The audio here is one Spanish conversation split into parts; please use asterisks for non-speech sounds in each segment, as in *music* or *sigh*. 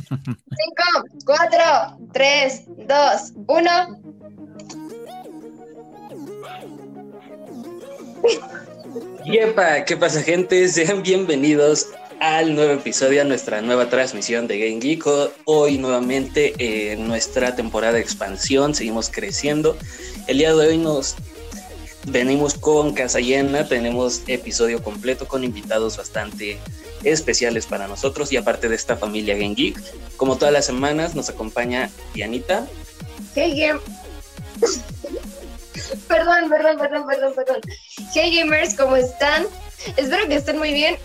5, 4, 3, 2, 1. Yepa, ¿qué pasa gente? Sean bienvenidos al nuevo episodio, a nuestra nueva transmisión de Game Geek. Hoy nuevamente en nuestra temporada de expansión, seguimos creciendo. El día de hoy nos venimos con casa llena, tenemos episodio completo con invitados bastante especiales para nosotros y aparte de esta familia Game Geek, como todas las semanas nos acompaña Dianita. Hey, game. perdón, perdón, perdón, perdón, perdón. Hey gamers, ¿cómo están? Espero que estén muy bien.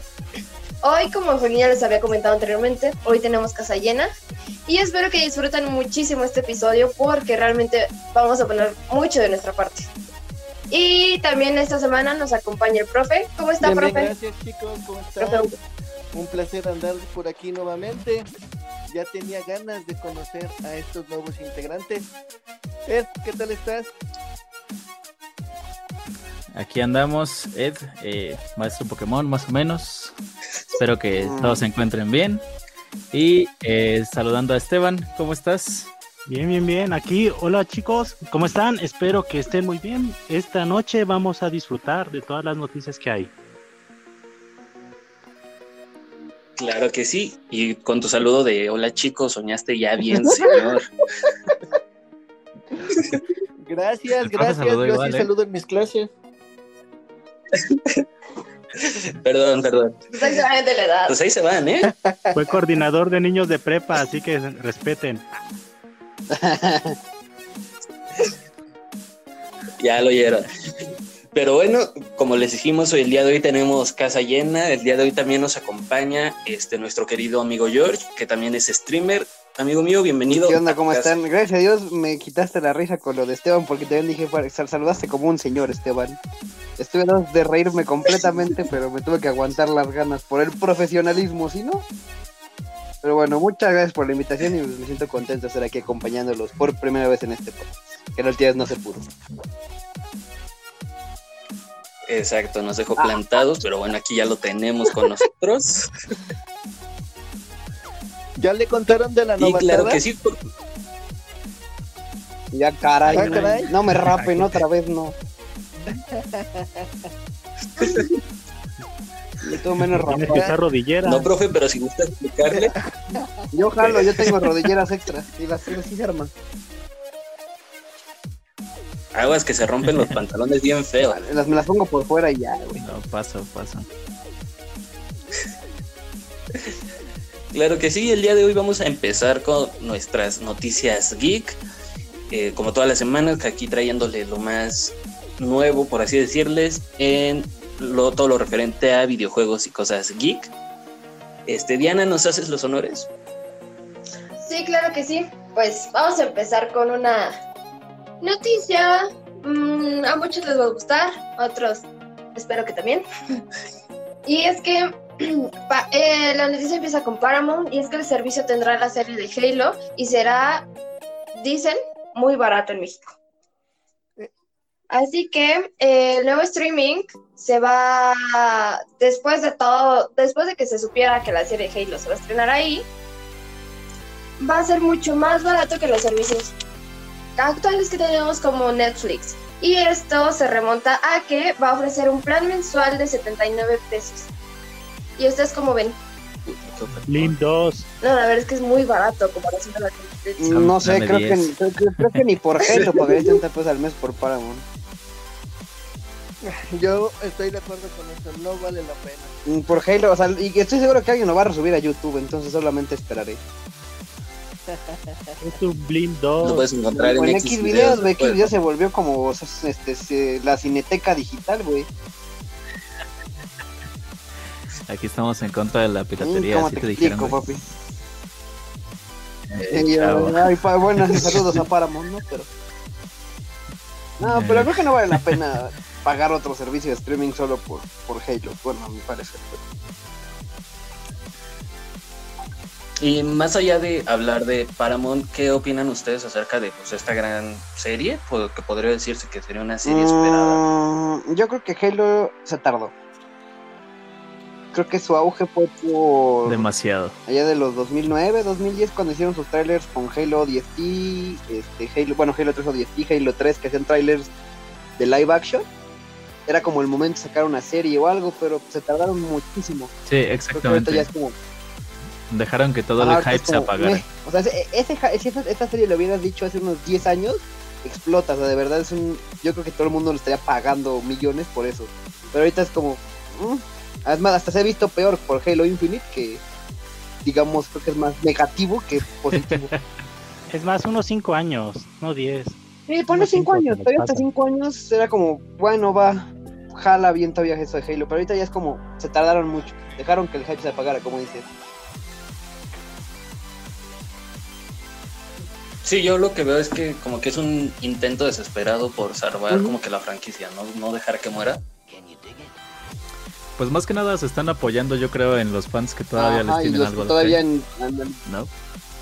Hoy, como ya les había comentado anteriormente, hoy tenemos casa llena y espero que disfruten muchísimo este episodio porque realmente vamos a poner mucho de nuestra parte. Y también esta semana nos acompaña el profe. ¿Cómo está, profe? Gracias, chicos. ¿Cómo están? Un placer andar por aquí nuevamente. Ya tenía ganas de conocer a estos nuevos integrantes. Ed, ¿qué tal estás? Aquí andamos, Ed, eh, maestro Pokémon, más o menos. Espero que Mm. todos se encuentren bien. Y eh, saludando a Esteban, ¿cómo estás? Bien, bien, bien. Aquí, hola chicos, ¿cómo están? Espero que estén muy bien. Esta noche vamos a disfrutar de todas las noticias que hay. Claro que sí, y con tu saludo de hola chicos, soñaste ya bien, *laughs* señor. Gracias, gracias. Yo igual, sí ¿eh? saludo en mis clases. perdón, perdón. Exactamente la edad. Pues ahí se van, ¿eh? Fue coordinador de niños de prepa, así que respeten. *laughs* Ya lo oyeron. Pero bueno, como les dijimos, hoy el día de hoy tenemos casa llena. El día de hoy también nos acompaña este nuestro querido amigo George, que también es streamer. Amigo mío, bienvenido. ¿Qué onda? ¿Cómo están? Gracias a Dios me quitaste la risa con lo de Esteban porque también dije, "Fue- sal- saludaste como un señor, Esteban. Estuve de reírme completamente, *laughs* pero me tuve que aguantar las ganas por el profesionalismo, ¿sí no? Pero bueno, muchas gracias por la invitación y me siento contento de estar aquí acompañándolos por primera vez en este podcast, que la última vez no se pudo. Exacto, nos dejó plantados, pero bueno, aquí ya lo tenemos con nosotros. *laughs* ¿Ya le contaron de la y nueva claro que sí, por- Ya caray, Ah, caray. no me rapen *laughs* otra vez, no. *laughs* Yo tengo menos Tienes que rapar. usar rodillera. no, profe, pero si gusta explicarle. *laughs* Yo jalo, yo tengo rodilleras extras y las sí se arman. Aguas que se rompen los pantalones bien feo. Las me las pongo por fuera y ya, güey. No, paso, paso. Claro que sí, el día de hoy vamos a empezar con nuestras noticias geek. Eh, como todas las semanas, que aquí trayéndole lo más nuevo, por así decirles, en lo, todo lo referente a videojuegos y cosas geek. Este, Diana, ¿nos haces los honores? Sí, claro que sí. Pues vamos a empezar con una noticia. Mm, a muchos les va a gustar, a otros espero que también. *laughs* y es que *clears throat* eh, la noticia empieza con Paramount y es que el servicio tendrá la serie de Halo y será, dicen, muy barato en México. Así que eh, el nuevo streaming se va después de todo, después de que se supiera que la serie Halo se va a estrenar ahí, va a ser mucho más barato que los servicios actuales que tenemos como Netflix. Y esto se remonta a que va a ofrecer un plan mensual de 79 pesos. ¿Y ustedes cómo ven? 2. No, la verdad es que es muy barato comparación a la. No sé, creo que, 10. creo, que- creo que ni por Halo pagaría 30 pesos al mes por Paramount. Yo estoy de acuerdo con esto, no vale la pena. Mm, Por Halo, o sea, y estoy seguro que alguien lo va a resubir a YouTube, entonces solamente esperaré. Es un Blim Lo 2. puedes encontrar en en X X videos, güey, X videos se volvió como o sea, este, se- la cineteca digital, güey. Aquí estamos en contra de la piratería, ¿Cómo así te te dijeron. explico, papi? Eh, Y, chavo. ay, pa- bueno, *laughs* saludos a Paramount, ¿no? Pero... No, pero creo que no vale la pena pagar otro servicio de streaming solo por, por Halo, bueno, a mi parecer. Y más allá de hablar de Paramount, ¿qué opinan ustedes acerca de pues, esta gran serie? Que podría decirse que sería una serie esperada. Mm, yo creo que Halo se tardó. creo que su auge fue por Demasiado. allá de los 2009, 2010 cuando hicieron sus trailers con Halo 10T, este Halo, bueno, Halo 3 o 10T, Halo 3 que hacían trailers de live action. Era como el momento de sacar una serie o algo, pero se tardaron muchísimo. Sí, ya exactamente. es como Dejaron que todo Ajá, el hype se apagara. O sea, ese, ese si esta, esta serie lo hubieras dicho hace unos 10 años, explota. O sea, de verdad es un. Yo creo que todo el mundo lo estaría pagando millones por eso. Pero ahorita es como. mm. Además, hasta se ha visto peor por Halo Infinite, que digamos, creo que es más negativo que positivo. *laughs* Es más, unos 5 años, no 10. Sí, ponle Unos 5 cinco años. Todavía hasta pasan. 5 años era como, bueno, va. Jala bien todavía eso de Halo. Pero ahorita ya es como. Se tardaron mucho. Dejaron que el hype se apagara, como dices. Sí, yo lo que veo es que como que es un intento desesperado por salvar como que la franquicia, ¿no? No dejar que muera. Pues más que nada se están apoyando, yo creo, en los fans que todavía Ajá, les y tienen los algo que de todavía en- andan- ¿no?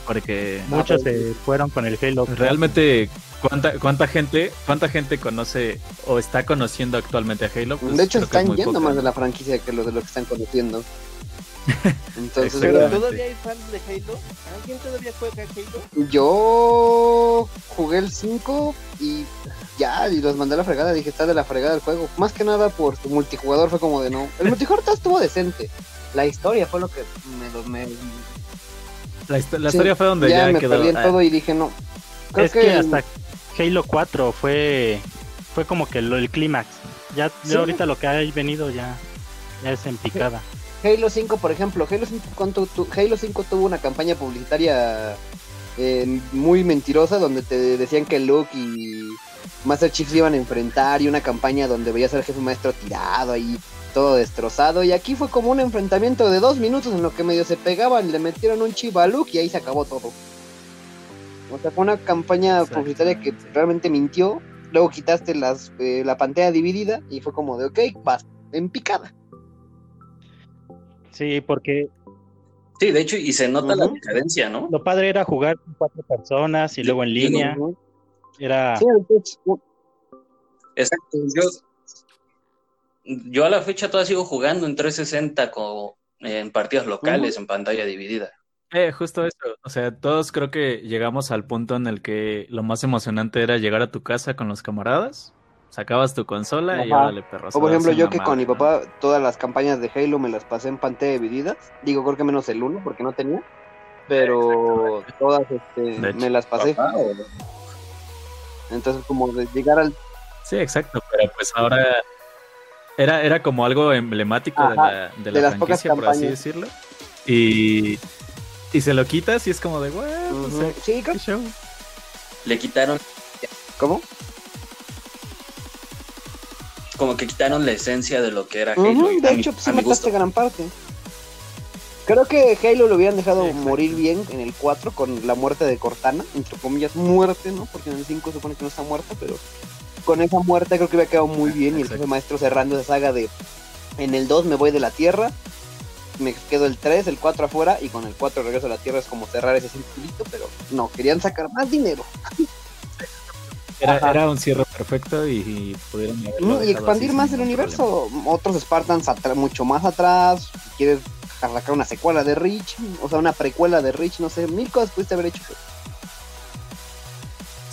Porque Muchos se fueron con el Halo. realmente cuánta cuánta gente cuánta gente conoce o está conociendo actualmente a Halo. Pues de hecho, que están yendo poca, más de la franquicia que los de lo que están conociendo. *laughs* Entonces, Pero todavía hay fans de Halo. ¿Alguien todavía juega Halo? yo jugué el 5 y ya, y los mandé a la fregada. Dije, está de la fregada el juego. Más que nada por su multijugador, fue como de no. El multijugador estuvo decente. La historia fue lo que me. lo- me La, histo- la sí, historia fue donde ya, ya, me quedó. perdí en ah, todo y dije, no. Creo es que, hasta Halo 4 fue fue como que lo, el clímax. Ya, Sí. ahorita lo que ha venido ya, ya es en picada. Halo 5, por ejemplo, Halo 5, ¿cuánto tu- Halo 5 tuvo una campaña publicitaria eh, muy mentirosa donde te decían que Luke y Master Chief se iban a enfrentar y una campaña donde veías al jefe maestro tirado ahí todo destrozado y aquí fue como un enfrentamiento de dos minutos en lo que medio se pegaban, le metieron un Luke y ahí se acabó todo. O sea, fue una campaña publicitaria que realmente mintió, luego quitaste las, eh, la pantalla dividida y fue como de ok, vas en picada. Sí, porque Sí, de hecho, y se nota la diferencia, ¿no? lo padre era jugar con cuatro personas y luego en línea. Era Sí, entonces, Exacto. Yo, yo a la fecha todavía sigo jugando en 360 con, en partidas locales, en pantalla dividida. Eh, justo eso. O sea, todos creo que llegamos al punto en el que lo más emocionante era llegar a tu casa con los camaradas, sacabas tu consola y órale, perros. O por ejemplo, yo que con mi papá todas las campañas de Halo me las pasé en pantalla divididas. Digo, creo que menos el 1 porque no tenía. Pero todas este, hecho. me las pasé. Papá, Entonces, como de llegar al. Sí, exacto, pero pues ahora era, era como algo emblemático de la, de de la las pocas franquicia, por así decirlo. Y, y se lo quitas y es como de, güey, o Ujú. sea, Sí, qué show. le quitaron, ¿Cómo? como que quitaron la esencia de lo que era Ujú, Halo. y de mi- hecho, pues, sí mataste gusto. gran parte. Creo que Halo lo hubieran dejado exacto. morir bien en el 4 con la muerte de Cortana, entre comillas, muerte, ¿no? Porque en el 5 supone que no está muerta, pero con esa muerte creo que hubiera quedado muy bien y el jefe maestro cerrando esa saga de en el 2 me voy de la Tierra, me quedo el 3, el 4 afuera y con el 4 regreso a la Tierra es como cerrar ese circulito, pero no, querían sacar más dinero Era, un cierre perfecto y, y pudieron y expandir más el universo. Otros Spartans mucho más atrás. Si quieres sacar una secuela de Rich, o sea, una precuela de Rich, no sé, mil cosas pudiste haber hecho.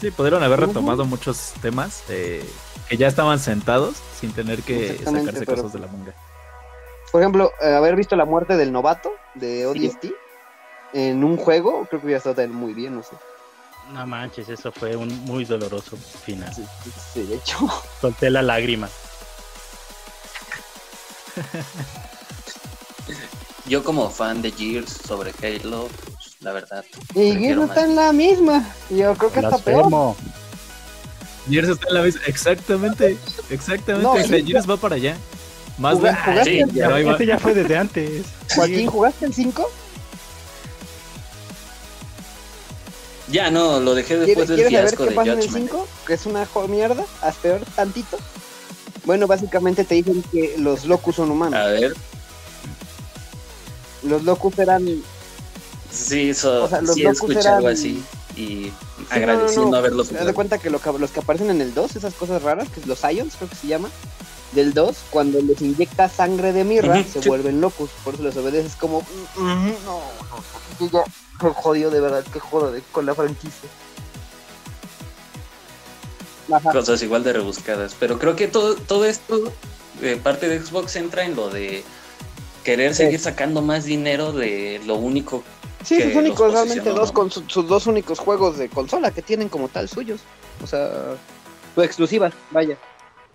Sí, pudieron haber retomado muchos temas eh, que ya estaban sentados sin tener que sacarse pero- cosas de la manga. Por ejemplo, eh, haber visto la muerte del novato de ODST en un juego, creo que hubiera estado también muy bien, no sé. No manches, eso fue un muy doloroso final. Sí, sí, de hecho. *laughs* Solté la lágrima. Yo como fan de Gears sobre Halo, pues, la verdad. Y Gears más. está en la misma. Yo creo que está peor. Gears está en la misma. Exactamente, exactamente. No, o sea, sí, Gears va para allá. Más lento. ¿Jugaste, sí, el- ya. Este ya fue desde antes. Joaquín, ¿jugaste el 5? Ya no, lo dejé ¿Quieres, después del quieres saber fiasco qué de pasa en el Judgment. 5? Que es una jo- mierda, haz peor tantito. Bueno, básicamente te dicen que los locus son humanos. A ver, Los locus eran sí, eso, O sea, los sí locus escuché eran- algo así. Y no, agradeciendo no, no. haberlos Haz de jugado. cuenta que, lo que los que aparecen en el 2, esas cosas raras, que es los Ions, creo que se llama, del 2, cuando les inyecta sangre de mirra, Ujú, se sí. vuelven locos. Por eso les obedeces como. "Mm, mm, No, no, no, no, jodido de verdad, que jodo de- con la franquicia. Ajá. cosas igual de rebuscadas. Pero creo que todo, todo esto, eh, parte de Xbox entra en lo de querer Sí. seguir sacando más dinero de lo único. Sí, sus los únicos, realmente dos, con su- sus dos únicos juegos de consola que tienen como tal suyos. O sea, sus exclusivas, vaya.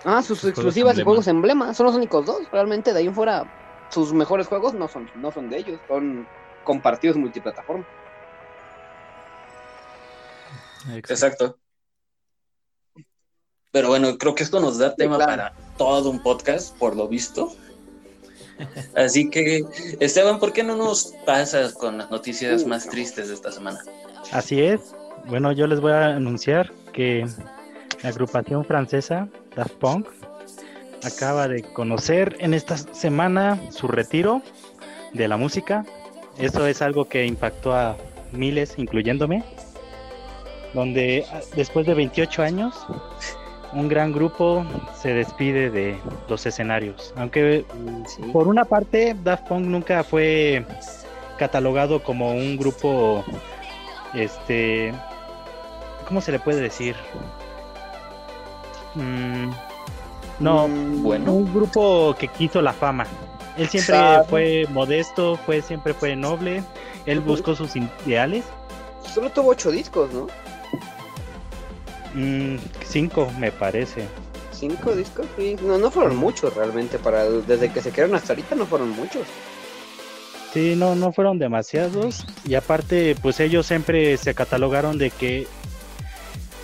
Ah, sus Sus juegos exclusivas y juegos emblema, son los únicos dos. Realmente de ahí en fuera, sus mejores juegos no son, no son de ellos, son compartidos multiplataforma. Exacto. Exacto. Pero bueno, creo que esto nos da tema claro. para todo un podcast, por lo visto. Así que, Esteban, ¿por qué no nos pasas con las noticias más tristes de esta semana? Así es. Bueno, yo les voy a anunciar que la agrupación francesa Daft Punk acaba de conocer en esta semana su retiro de la música. Esto es algo que impactó a miles, incluyéndome, donde ah, después de 28 años un gran grupo se despide de los escenarios. Aunque por una parte, Daft Punk nunca fue catalogado como un grupo, este, ¿cómo se le puede decir? Mm, no, Mm, Bueno, un grupo que quiso la fama. Él siempre fue modesto, fue siempre fue noble. Él buscó sus ideales. Solo tuvo ocho discos, ¿no? Mm, cinco, me parece. Cinco discos, sí. No, no fueron muchos realmente. para Desde que se quedaron hasta ahorita no fueron muchos. Sí, no, no fueron demasiados. Y aparte, pues ellos siempre se catalogaron de que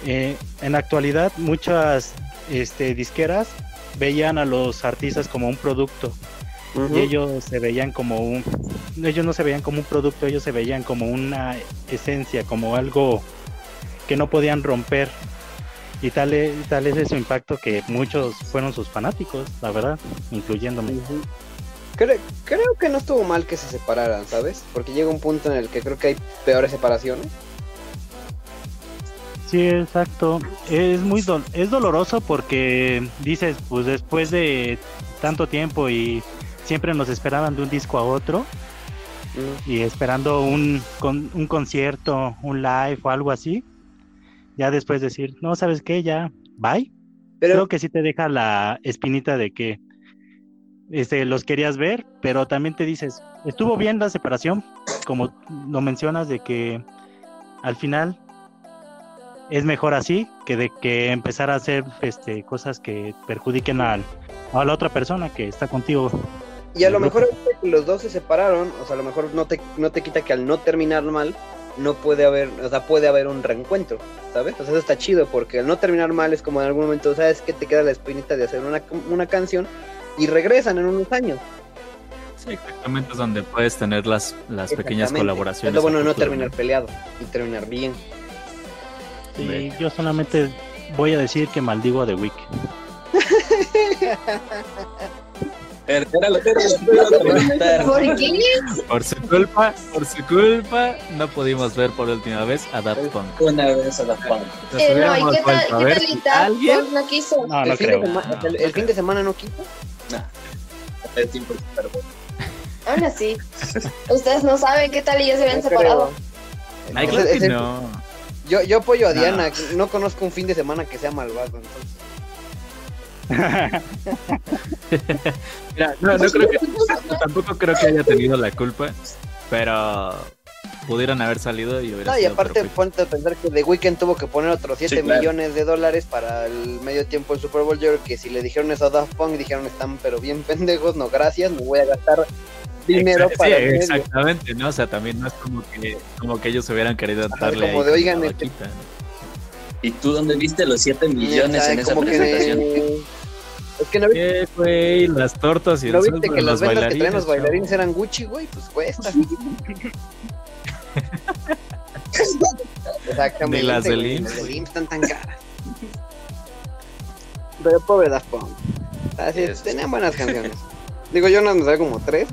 eh, en la actualidad muchas este, disqueras veían a los artistas como un producto. Y ellos se veían como un... Ellos no se veían como un producto, ellos se veían como una esencia, como algo que no podían romper. Y tal es, tal es su impacto que muchos fueron sus fanáticos, la verdad, incluyéndome. Creo, creo que no estuvo mal que se separaran, ¿sabes? Porque llega un punto en el que creo que hay peores separaciones. Sí, exacto. Es muy es doloroso porque dices, pues después de tanto tiempo y siempre nos esperaban de un disco a otro Mm. y esperando un, con, un concierto, un live o algo así, ya después decir, no, ¿sabes qué? Ya, bye. Pero Creo que sí te deja la espinita de que este, los querías ver, pero también te dices, estuvo bien la separación, como lo mencionas, de que al final es mejor así que de que empezar a hacer este, cosas que perjudiquen al, a la otra persona que está contigo. Y a lo mejor los dos se separaron, o sea, a lo mejor no te, no te quita que al no terminar mal, no puede haber, o sea, puede haber un reencuentro, ¿sabes? O sea, eso está chido, porque al no terminar mal es como en algún momento, ¿sabes que Te queda la espinita de hacer una, una canción y regresan en unos años. Sí, exactamente es donde puedes tener las, las pequeñas colaboraciones. Es lo bueno de no futuro, terminar peleado y terminar bien. Y yo solamente voy a decir que maldigo a The Week. ¿Por qué? Por su culpa, por su culpa, no pudimos ver por última vez a Daft Punk. Una vez a Eh, no, ¿y hubiéramos qué tal, qué tal si y tal? alguien- no quiso. No, el, no fin creo. de semana, No, el, no el fin creo. de semana no quiso. El tiempo es súper bueno. Aún así. Ustedes no saben qué tal y ya se habían No creo. separado. Ay, Entonces, claro que ese- no. Yo, yo apoyo a No. Diana, no conozco un fin de semana que sea malvado. Entonces. *laughs* Mira, no, no creo que, tampoco creo que haya tenido la culpa, pero pudieron haber salido y hubiera No, y sido aparte perfecto. ponte a pensar que The Weeknd tuvo que poner otros 7 Sí, claro. millones de dólares para el medio tiempo del Super Bowl. Yo creo que si le dijeron eso a Daft Punk, dijeron están pero bien *laughs* pendejos, no gracias, me voy a gastar dinero Exa- para sí, el medio. exactamente, ¿no? O sea, también no es como que, como que ellos hubieran querido Ajá, darle como de, oigan, este- vaquita, ¿no? ¿Y tú dónde viste los 7 millones sea, en esa como que- presentación? Es que no viste, ¿Qué, güey? Las tortas y ¿no el viste sueldo que las los vendas que bailarines. traen los bailarines eran Gucci, güey, pues cuesta. Exactamente. Ni las del IMSS, Las del. IMSS están tan caras. Pero pobre Daft Punk. Así es, Sí, tenían buenas canciones. Digo, yo no me sé como tres,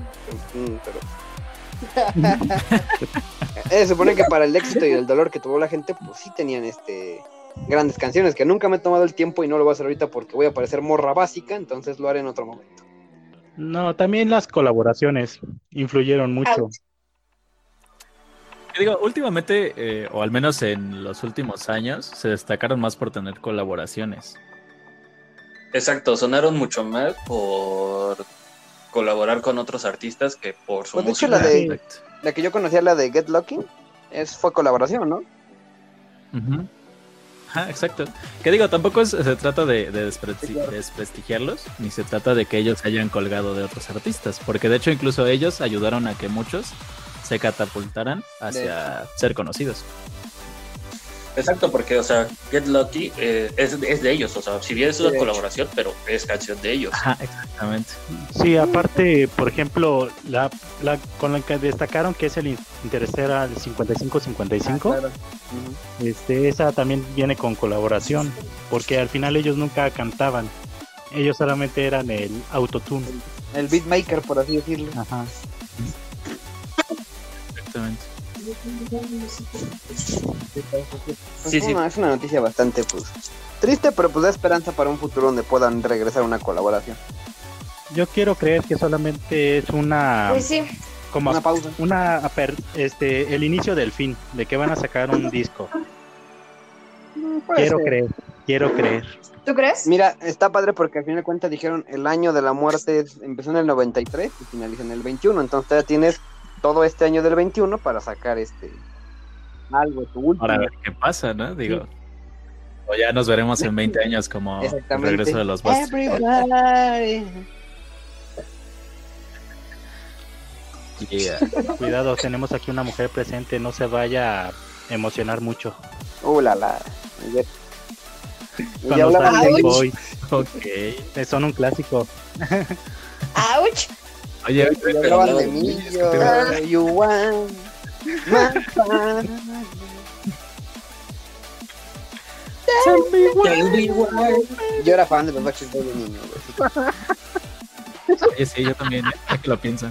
mm, pero... *laughs* Eh, se supone que para el éxito y el dolor que tuvo la gente, pues sí tenían este grandes canciones que nunca me he tomado el tiempo y no lo voy a hacer ahorita porque voy a parecer morra básica, entonces lo haré en otro momento. No, también las colaboraciones influyeron mucho. Digo, últimamente, eh, o al menos en los últimos años, se destacaron más por tener colaboraciones. Exacto, sonaron mucho más por colaborar con otros artistas que por su Pues, de hecho, música. la de-. La que yo conocía, la de Get Lucky, es, fue colaboración, ¿no? Ajá, exacto. Que digo, tampoco es- se trata de, de despresti- desprestigiarlos, ni se trata de que ellos se hayan colgado de otros artistas, porque de hecho incluso ellos ayudaron a que muchos se catapultaran hacia ser conocidos. Exacto, porque, o sea, Get Lucky eh, es, es de ellos, o sea, si bien es una De hecho. colaboración, pero es canción de ellos. Ajá, exactamente. Sí, aparte, por ejemplo, la, la con la que destacaron que es el Interstellar 5555, Ah, claro. Este, esa también viene con colaboración, porque al final ellos nunca cantaban, ellos solamente eran el autotune. El beatmaker, por así decirlo. Ajá. Exactamente. Sí, es, sí. Una, es una noticia bastante, pues, triste, pero pues da esperanza para un futuro donde puedan regresar a una colaboración. Yo quiero creer que solamente es una Pues sí, como Una pausa. una este el inicio del fin de que van a sacar un disco. Quiero ser. creer, quiero creer. ¿tú crees? Mira, está padre porque al final de cuentas dijeron el año de la muerte empezó en el 93 y finaliza en el 21, entonces ya tienes todo este año del 21 para sacar este algo, tu último. Ahora a ver qué pasa, ¿no? Digo, o ya nos veremos en 20 *laughs* años como el regreso de los Bastard. Everybody. Yeah. Cuidado, tenemos aquí una mujer presente, no se vaya a emocionar mucho. Uh, la, la. Con ya los. Boys, Ok. son un clásico. ¡Auch! Oye, pero hablaban hablaba de mí, es you want. Yo era fan de los Backstreet Boys de niño, oye, sí, yo también, ¿eh? Ya que lo pienso.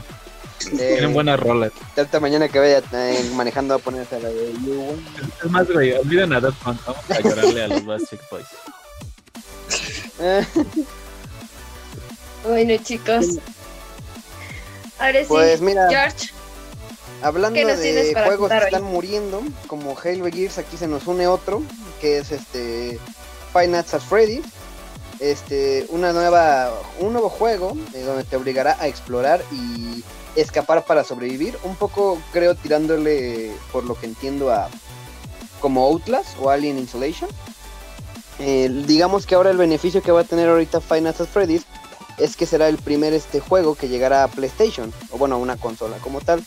Eh, Tienen buenas rolas. Esta mañana que vaya eh, manejando a ponerse la de You Want. Es más, güey, olviden a Daft Punk, vamos a llorarle a los Backstreet Boys. *laughs* Bueno, chicos. Ahora sí, Pues mira, George. hablando ¿qué nos tienes de juegos que hoy? están muriendo, como Halo Gears, aquí se nos une otro, que es este Five Nights at Freddy's. Este, una nueva, un nuevo juego eh, donde te obligará a explorar y escapar para sobrevivir. Un poco, creo, tirándole, por lo que entiendo, a como Outlast o Alien Isolation. Eh, digamos que ahora el beneficio que va a tener ahorita Five Nights at Freddy's es que será el primer este juego que llegará a PlayStation, o bueno, a una consola como tal.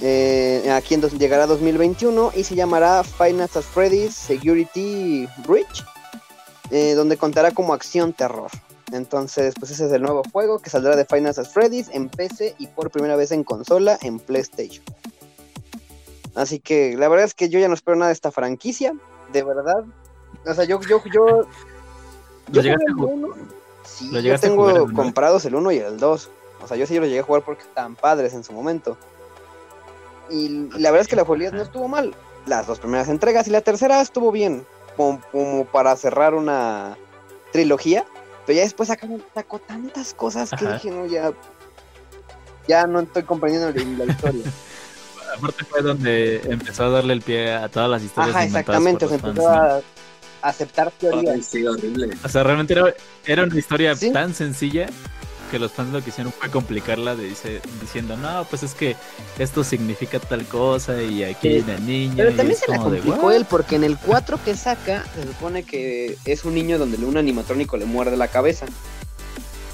Eh, aquí en dos- llegará 2021 y se llamará Nights at Freddy's Security Breach, eh, donde contará como acción terror. Entonces, pues ese es el nuevo juego que saldrá de Nights at Freddy's en PC y por primera vez en consola en PlayStation. Así que la verdad es que yo ya no espero nada de esta franquicia, de verdad. O sea, yo, yo, yo, ¿Lo yo llegaste a jugué el jugar? uno. Sí, ¿Lo yo a tengo jugar el uno? comprados el 1 y el 2. O sea, yo sí los llegué a jugar porque estaban padres en su momento. Y la verdad es que la jugabilidad no estuvo mal. Las dos primeras entregas y la tercera estuvo bien. Como, como para cerrar una trilogía. Pero ya después sacaron, sacó tantas cosas que Ajá. dije, no, ya. Ya no estoy comprendiendo la, la historia. *laughs* Aparte fue donde empezó a darle el pie a todas las historias Ajá, exactamente. Se empezó fans, ¿no? Aceptar teorías. Ay, sí, horrible. O sea, realmente era, era una historia Sí. tan sencilla que los fans lo que hicieron fue complicarla de dice, diciendo, no, pues es que esto significa tal cosa y aquí hay una niña. Pero también se la de, complicó él porque en el 4 que saca se supone que es un niño donde un animatrónico le muerde la cabeza.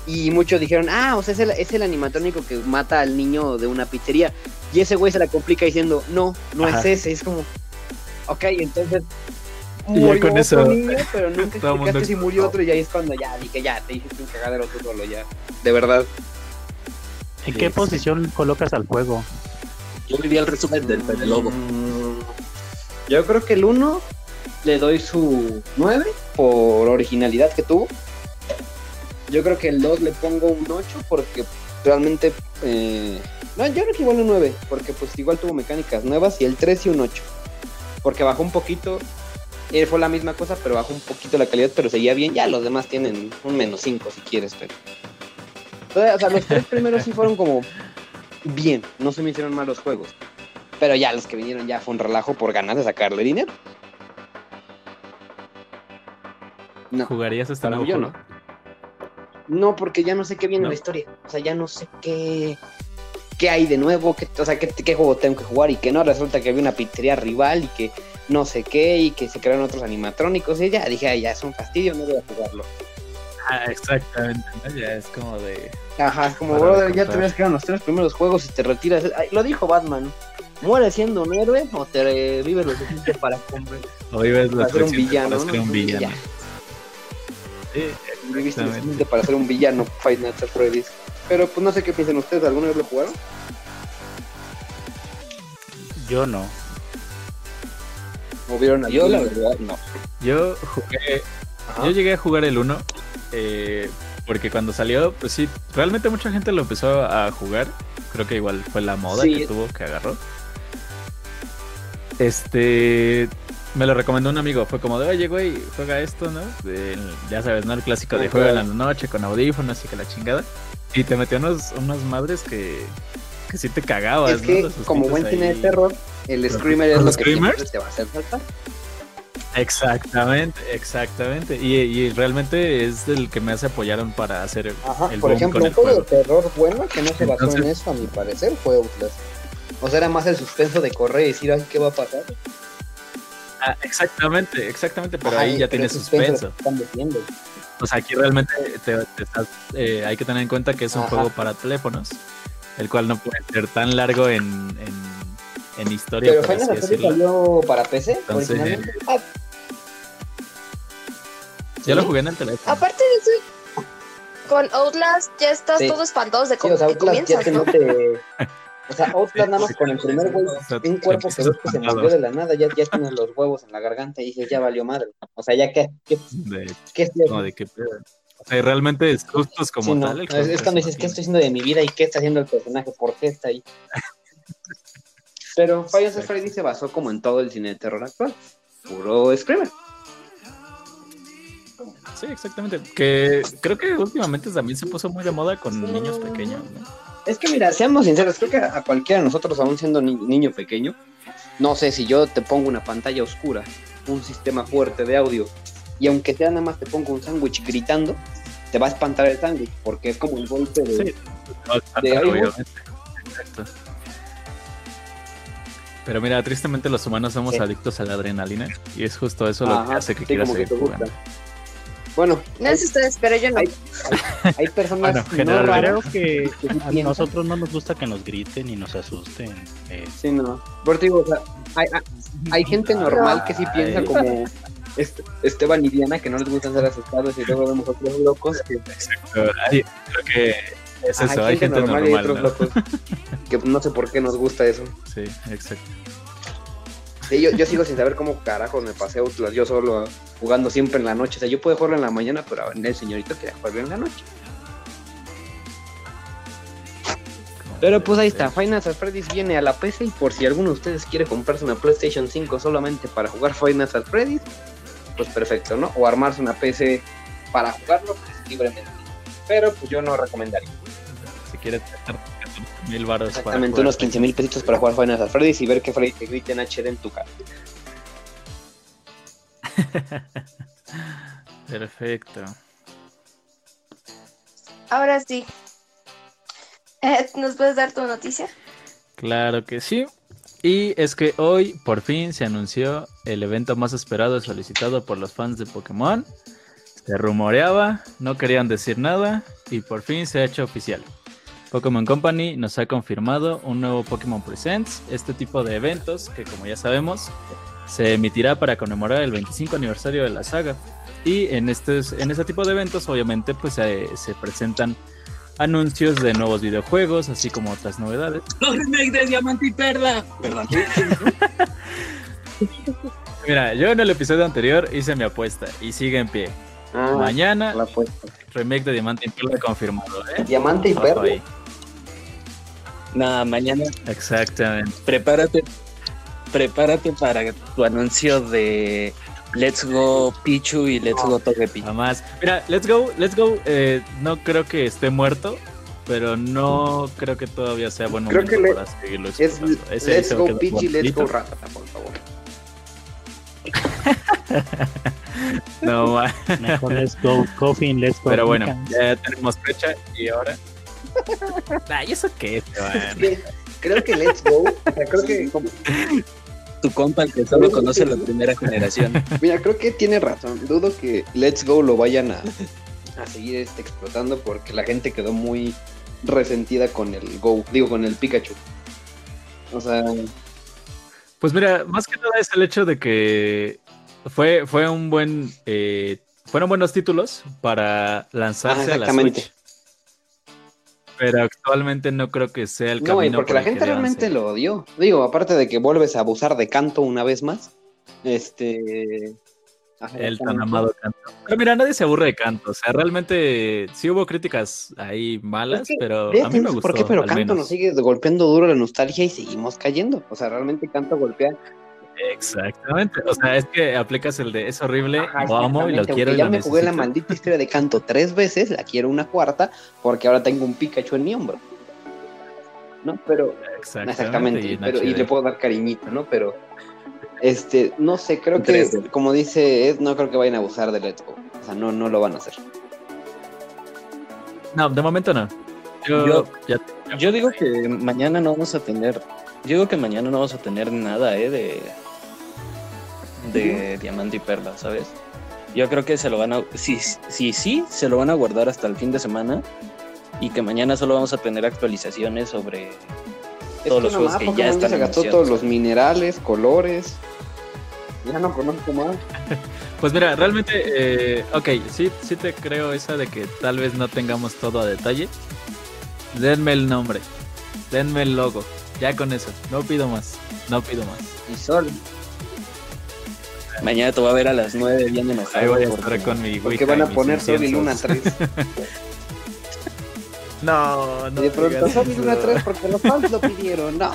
Y muchos dijeron, ah, o sea, es el, es el animatrónico que mata al niño de una pizzería. Y ese güey se la complica diciendo, no, no Ajá. es ese. Es como, ok, entonces Y ya con otro eso, niño, pero nunca explicaste si murió otro. Y ahí es cuando ya dije, ya, te hiciste un cagadero tú solo, ya. De verdad. ¿En qué Sí. posición colocas al juego? Yo viví el resumen del Pene Lobo. Mm, Yo creo que el 1 le doy su 9 por originalidad que tuvo. Yo creo que el 2 le pongo un 8 porque realmente... eh, No, yo creo que igual un 9 porque pues igual tuvo mecánicas nuevas y el 3 y un 8. Porque bajó un poquito fue la misma cosa, pero bajó un poquito la calidad, pero seguía bien. Ya los demás tienen un menos 5 si quieres, pero. Entonces, o sea, los tres primeros sí fueron como bien, no se me hicieron malos juegos. Pero ya los que vinieron ya fue un relajo por ganas de sacarle dinero. No. ¿Jugarías este Para nuevo juego? No, porque ya no sé qué viene ¿No? en la historia. O sea, ya no sé qué, qué hay de nuevo, qué, o sea, qué, qué juego tengo que jugar y que no. Resulta que había una pizzería rival y que no sé qué y que se crearon otros animatrónicos. Y ya dije, "Ay, ya es un fastidio, no voy a jugarlo. Ah, exactamente, ¿no? Ya es como de... Ajá, es como, brother, ya te quedado en los tres primeros juegos y te retiras. Ay, lo dijo Batman. ¿Mueres siendo un héroe o te vives lo suficiente para comer? *laughs* O vives lo Para ser un suficiente villano, para ¿no? ser un villano. Sí, Viviste lo suficiente para ser un villano Five Nights at Freddy's. Pero pues no sé qué piensan ustedes, ¿alguna vez lo jugaron? Yo no. ¿O vieron a Yo la verdad no. Yo jugué Ajá. Yo llegué a jugar el 1 eh, porque cuando salió, pues sí, realmente mucha gente lo empezó a jugar. Creo que igual fue la moda Sí. que tuvo, que agarró. Este, me lo recomendó un amigo. Fue como de, oye, güey, juega esto, ¿no? De- ya sabes, ¿no? El clásico de juega en la noche con audífonos y que la chingada. Y te metió unos, unas madres que, que sí te cagabas, Es que ¿no? Los como buen cine de terror, el screamer es lo que siempre te va a hacer falta. Exactamente, exactamente. Y, y realmente es el que me hace apoyaron para hacer Ajá, el por ejemplo, un juego juego. de terror bueno que no se basó Entonces- en eso, a mi parecer, fue Outlast. O sea, era más el suspenso de correr y decir, ay, ¿qué va a pasar? Ah, exactamente, exactamente, pero Ajá, ahí ya tiene suspenso suspenso. O sea, aquí realmente te- te estás, eh, hay que tener en cuenta que es un Ajá. juego para teléfonos, el cual no puede ser tan largo en, en, en historia, Pero por Final así Fantasy decirlo. salió para PC Entonces, originalmente. Ah, Yo lo ¿sí? jugué en el teléfono. Aparte de eso, con Outlast ya estás Sí. todo espantoso de Sí, cómo o sea, que Outlast ya ¿no? O sea, Outlast nada más con el primer güey, O sea, un cuerpo que ves que se movió de la nada, ya, ya tienes los huevos en la garganta y dices, ya valió madre. O sea, ya que, ¿qué, De, de que, o sea, realmente es justos como Sí, no, tal. es, es cuando dices, ¿qué estoy haciendo de mi vida y qué está haciendo el personaje? ¿Por qué está ahí? Pero Five at Freddy se basó como en todo el cine de terror actual. Puro Screamer. Sí, exactamente. Que creo que últimamente también se puso muy de moda con niños pequeños, ¿no? Es que mira, seamos sinceros, creo que a cualquiera de nosotros, aún siendo ni- niño pequeño, no sé si yo te pongo una pantalla oscura, un sistema fuerte de audio, y aunque sea nada más te pongo un sándwich gritando, te va a espantar el sándwich, porque es como el golpe de... Sí. No, De Pero mira, tristemente los humanos somos Sí. adictos a la adrenalina y es justo eso lo que hace que sí, quieras que seguir gusta. jugando. Bueno, No sé ustedes, pero yo no. Hay- hay personas Bueno, no raras que a nosotros no nos gusta que nos griten y nos asusten. eh, Sí, no. Por digo, o sea, hay, gente normal que sí piensa Ay. como este- Esteban y Diana, que no les gustan ser asustados, y luego vemos otros locos que hay- creo que es eso, hay gente normal, y otros ¿no? locos. Que no sé por qué nos gusta eso. Sí, exacto. Sí, yo, yo sigo sin saber cómo carajos me pasé Outlast yo solo jugando siempre en la noche. O sea, yo puedo jugarlo en la mañana, pero el señorito quería jugarlo en la noche. Pero pues ahí está, Final Fantasy Freddy's viene a la PC y por si alguno de ustedes quiere comprarse una PlayStation 5 solamente para jugar Final Fantasy Freddy's, pues perfecto, ¿no? O armarse una PC para jugarlo pues, libremente. Pero pues yo no recomendaría. Si quieres gastar 14 mil baros para Exactamente, unos 15 mil pesitos para jugar Final Fantasy Freddy's y ver que Freddy te grita en HD en tu cara. *laughs* Perfecto. Ahora sí. Eh, ¿Nos puedes dar tu noticia? Claro que sí. Y es que hoy por fin se anunció el evento más esperado y solicitado por los fans de Pokémon. Se rumoreaba, no querían decir nada y por fin se ha hecho oficial. Pokémon Company nos ha confirmado un nuevo Pokémon Presents, este tipo de eventos que como ya sabemos se emitirá para conmemorar el 25 aniversario de la saga. Y en, estos, en este tipo de eventos obviamente pues se- se presentan anuncios de nuevos videojuegos, así como otras novedades. *laughs* Los remakes de Diamante y Perla. Perdón. Mira, yo en el episodio anterior hice mi apuesta y sigue en pie. Ah, Mañana, la apuesta. Remake de Diamante y Perla confirmado, ¿eh? Diamante y Ojo ahí. Nada, mañana Exactamente. prepárate. Prepárate para tu anuncio de Let's Go Pichu y Let's Go Togepi. Jamás. Mira, Let's Go, Let's Go, eh, no creo que esté muerto, pero no creo que todavía sea buen Creo momento que le- para seguirlo Es. Ese Let's Go quedar Peachy, Let's Go. Ratata, por favor. *laughs* *laughs* No, Mejor let's go Coffin, let's go. pero bueno, ya tenemos fecha y ahora. *laughs* Ay, ¿eso qué es? Creo que Let's Go, o sea, creo que como- Tu compa, el que solo conoce la primera generación. Mira, creo que tiene razón. Dudo que Let's Go lo vayan a, a seguir este, explotando porque la gente quedó muy resentida con el Go, digo, con el Pikachu. O sea, Pues mira, más que nada es el hecho de que fue, fue un buen. eh, fueron buenos títulos para lanzarse Ah, a la. Switch. Pero actualmente no creo que sea el no, camino. porque por la gente realmente lo odió. Digo, aparte de que vuelves a abusar de canto una vez más. Este. El tan amado canto. Pero mira, nadie se aburre de canto. O sea, realmente sí hubo críticas ahí malas, Es que, pero a mí me no gustó. ¿Por qué? Pero Canto menos. nos sigue golpeando duro la nostalgia y seguimos cayendo. O sea, realmente Canto golpea. Exactamente. O sea, es que aplicas el de es horrible, Ajá, lo amo y lo quiero y ya lo me jugué la maldita historia de Canto tres veces, la quiero una cuarta, porque ahora tengo un Pikachu en mi hombro. ¿No? Pero. Exactamente. Exactamente. y pero, le puedo dar cariñito, ¿no? Pero. Este, no sé, creo que, como dice Ed, no creo que vayan a abusar de Let's Go. O sea, no, no lo van a hacer. No, de momento no. Yo, Yo- ya- Yo digo que mañana no vamos a tener. Yo digo que mañana no vamos a tener nada, ¿eh? De. De diamante y perla, ¿sabes? Yo creo que se lo van a. Sí, sí, sí, se lo van a guardar hasta el fin de semana. Y que mañana solo vamos a tener actualizaciones sobre. Es Todos los nomás juegos que ya están se gastó todos los minerales, colores. Ya no conozco más. *laughs* Pues mira, realmente, eh, ok, sí, sí te creo esa de que tal vez no tengamos todo a detalle. Denme el nombre, denme el logo, ya con eso, no pido más, no pido más. Y Sol. Mañana te voy a ver a las 9 bien Ahí enojado. voy a porque- estar con mi Porque van a poner Sol y Luna inciensos. 3. *laughs* No, no Y de pronto Sol y Luna eso. 3 porque los fans lo pidieron. No.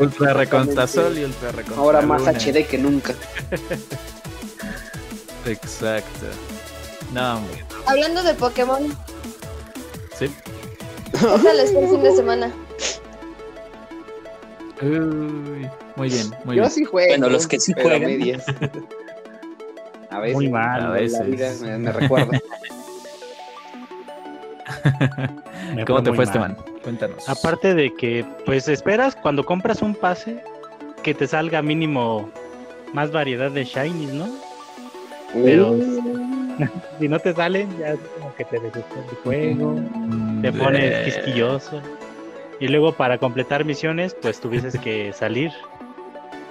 Ultra recontra sol y ultra recontra Ahora más luna. HD que nunca. *laughs* Exacto. No, hombre. Hablando de Pokémon, Sí. ¿qué tal les fue el fin de semana? Uy, muy bien, muy Yo bien. sí juego. Bueno, los que sí pero juegan. medias. *laughs* A veces. Muy mal, a La veces. vida me, me recuerda. *laughs* Me ¿Cómo te fue. Esteban? Cuéntanos. Aparte de que, pues esperas cuando compras un pase que te salga mínimo más variedad de shinies, ¿no? Pero *laughs* si no te salen, ya es como que te desesperas el juego, Mm, te pones eh, quisquilloso. Y luego para completar misiones, pues tuvieses que salir.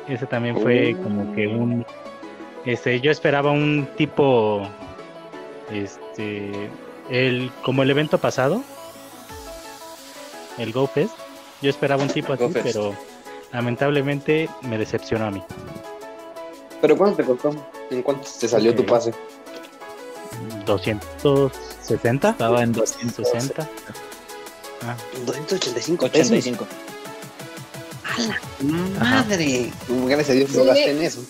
Ese también fue Oh. como que un... Este, yo esperaba un tipo... Este... El, como el evento pasado. El Go Fest. Yo esperaba un tipo así, pero lamentablemente me decepcionó a mí. ¿Pero cuánto te costó? ¿En cuánto te salió tu Ok. pase? 260. Estaba en 260. Ah, 285 pesos. 85. Madre. Gracias a Dios Sí. gasté en eso.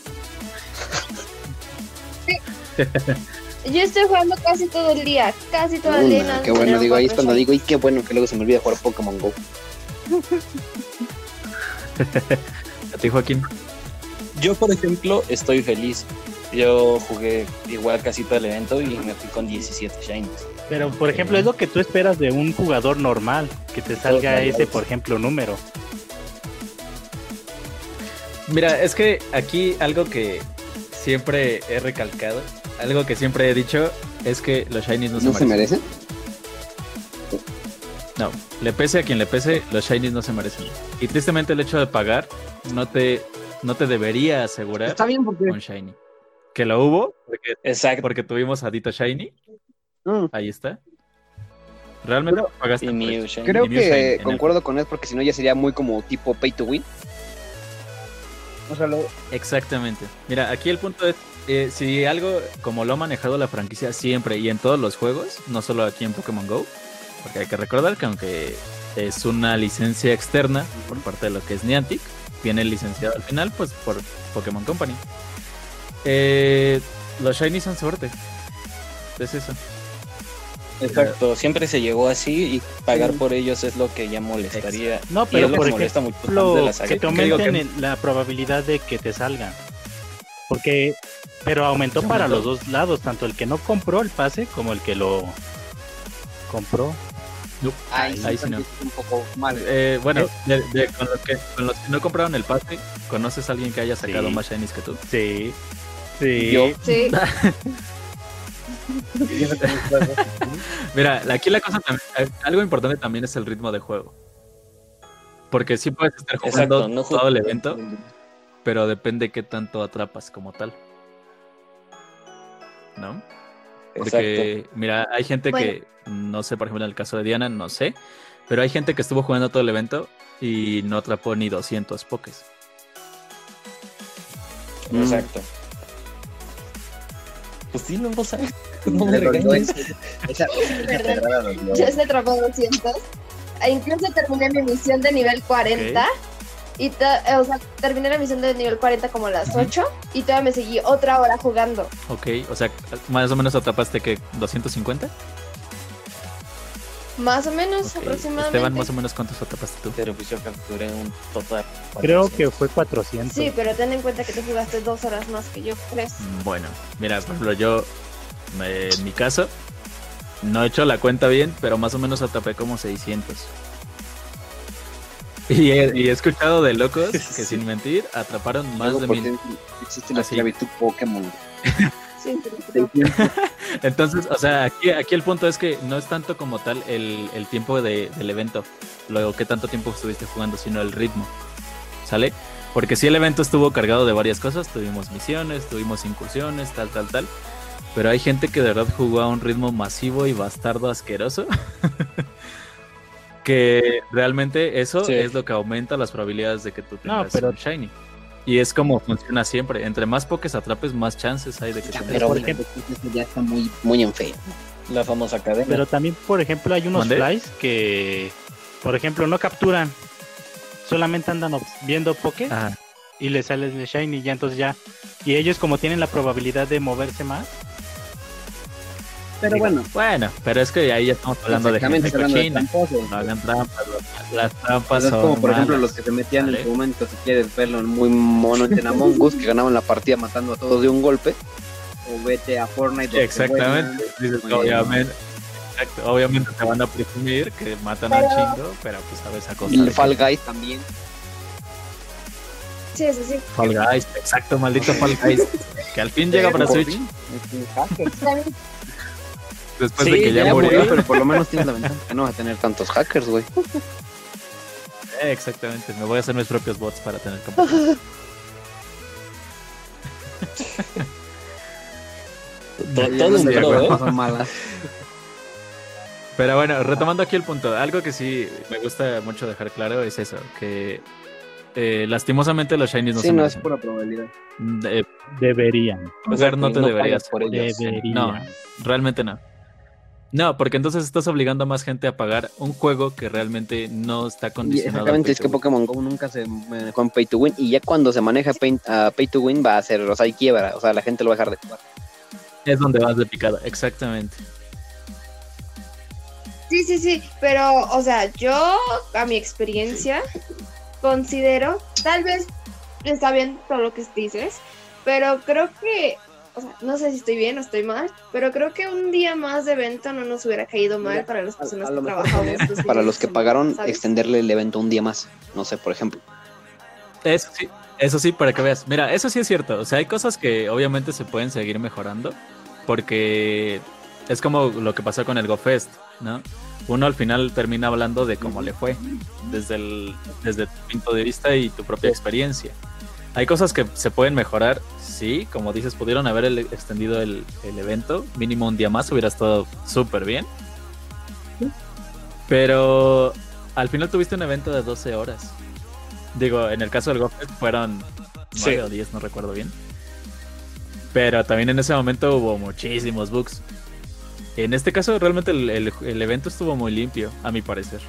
Yo estoy jugando casi todo el día, casi todo el día. qué bueno, digo, ahí es cuando digo, y qué bueno que luego se me olvida jugar Pokémon Go. *laughs* ¿A ti, Joaquín? Yo, por ejemplo, estoy feliz. Yo jugué igual casi todo el evento y me fui con 17 shinies. Pero, por ejemplo, es lo que tú esperas de un jugador normal, que te salga ese, por ejemplo, número. Mira, es que aquí algo que siempre he recalcado, algo que siempre he dicho, es que los shinies no, ¿No se se merecen. merecen? No, le pese a quien le pese, los shinies no se merecen. Y tristemente el hecho de pagar no te, no te debería asegurar Está bien porque... un shiny. Que lo hubo, porque, Exacto. porque tuvimos a Dito Shiny, Mm, ahí está. Realmente pagaste Y por Mew eso. shiny. Creo Y Mew Shine, que concuerdo con él porque si no ya sería muy como tipo pay to win. O sea, lo... Exactamente. Mira, aquí el punto es, eh, si algo como lo ha manejado la franquicia siempre y en todos los juegos, no solo aquí en Pokémon Go, porque hay que recordar que aunque es una licencia externa por parte de lo que es Niantic, viene licenciado al final pues por Pokémon Company. Eh, los shinies son suerte. Es eso. Exacto, siempre se llegó así y pagar por ellos es lo que ya molestaría. No, Y pero lo por molesta ejemplo, mucho de la saga. que te aumenten que- la probabilidad de que te salgan. Porque, pero aumentó para los dos lados, tanto el que no compró el pase como el que lo compró. Ahí, Ahí sí no. es un poco mal. Eh, bueno, de- de- con, los que, con los que no compraron el pase, ¿conoces a alguien que haya sacado Sí. más shinies que tú? Sí. Sí. Yo. Sí. *laughs* *laughs* Mira, aquí la cosa también, eh, algo importante también es el ritmo de juego. Porque sí puedes estar jugando Exacto, no todo el evento, pero depende qué tanto atrapas como tal. ¿No? Porque, mira, hay gente que, no sé, por ejemplo, en el caso de Diana, no sé, pero hay gente que estuvo jugando todo el evento y no atrapó ni 200 pokés. Mm. Exacto. Pues sí, no lo sabes. No me regañes. es- esa- esa. Yo se atrapó 200. E incluso terminé mi misión de nivel 40. Y ta- eh, o sea, terminé la misión de nivel 40 como a las Ujú. 8 y todavía me seguí otra hora jugando. Ok, o sea, más o menos atrapaste que 250. Más o menos, Ok, aproximadamente. Esteban, más o menos cuántos atrapaste tú. Pero pues yo capturé un total. Creo que fue 400. Sí, pero ten en cuenta que tú jugaste dos horas más que yo, tres. Bueno, mira, por ejemplo, yo, me- en mi caso, no he hecho la cuenta bien, pero más o menos atrapé como 600. Y he, y he escuchado de locos *laughs* que sin mentir atraparon más Luego, de mil. Existe la esclavitud Pokémon. *laughs* Sí, sí, sí. *laughs* Entonces, o sea, aquí, aquí el punto es que no es tanto como tal el, el tiempo de- del evento, luego qué tanto tiempo estuviste jugando, sino el ritmo. ¿Sale? Porque si el evento estuvo cargado de varias cosas, tuvimos misiones, tuvimos incursiones, tal, tal, tal. Pero hay gente que de verdad jugó a un ritmo masivo y bastardo asqueroso. *laughs* que realmente eso Sí. es lo que aumenta las probabilidades de que tú No, tengas pero- un shiny. Y es como funciona siempre. Entre más pokés atrapes, más chances hay de que Ya, tengas pero por ejemplo- eso ya está muy, muy enfermo. La famosa cadena. Pero también, por ejemplo, hay unos flies que, por ejemplo, no capturan. Solamente andan viendo poke Ajá. y les sale el shiny ya entonces ya. Y ellos como tienen la probabilidad de moverse más. Pero Digo, bueno, Bueno, pero es que ahí ya estamos hablando de exactamente, gente hablando de. No hagan trampas, los- las trampas Es son como por ejemplo los que se metían en su momento, si quieres verlo muy mono en Among Us, que ganaban la partida matando a todos de un golpe. O vete a Fortnite. Exactamente. Dices, obviamente, exacto, obviamente te van a presumir que matan al Pero- chingo, pero pues sabes a costa Y de Fall Guys también. Sí, eso sí. Fall Guys, exacto, maldito Fall Guys. Que al fin llega para Switch fin, es un hacker. También después Sí, de que ya, ya murió. murió, pero por lo menos tienes la ventaja *laughs* que no vas a tener tantos hackers, güey. Eh, Exactamente, me voy a hacer mis propios bots para tener *laughs* competencia. *laughs* Todo un pro. ¿eh? Son malas. Pero bueno, retomando aquí el punto, algo que sí me gusta mucho dejar claro es eso, que eh, lastimosamente los shinies no Sí, se no es pura probabilidad. De- Deberían. jugar no te No deberías. por ellos. Deberían. No, realmente no. No, porque entonces estás obligando a más gente a pagar un juego que realmente no está Y condicionado. exactamente, es que. Pokémon Go nunca se manejó en Pay to Win. Y ya cuando se maneja pay, a Pay to Win va a ser, o sea, hay quiebra. O sea, la gente lo va a dejar de jugar. Es donde vas de picada, exactamente. Sí, sí, sí, pero, o sea, yo, a mi experiencia, considero, tal vez está bien todo lo que dices, pero creo que, o sea, no sé si estoy bien o estoy mal, pero creo que un día más de evento no nos hubiera caído mal Mira, para las personas a que lo mejor trabajamos. los Para los que pagaron, ¿sabes? extenderle el evento un día más. No sé, por ejemplo. Eso sí, eso sí, para que veas. Mira, eso sí es cierto. O sea, hay cosas que obviamente se pueden seguir mejorando. Porque es como lo que pasó con el GoFest, ¿no? Uno al final termina hablando de cómo le fue. Desde, el, desde tu punto de vista y tu propia experiencia. Hay cosas que se pueden mejorar, sí, como dices, pudieron haber el- extendido el, el evento, mínimo un día más, hubiera estado súper bien. Pero al final tuviste un evento de 12 horas. Digo, en el caso del GoFest fueron 9 Sí. o 10, no recuerdo bien. Pero también en ese momento hubo muchísimos bugs. En este caso, realmente el, el- el evento estuvo muy limpio, a mi parecer.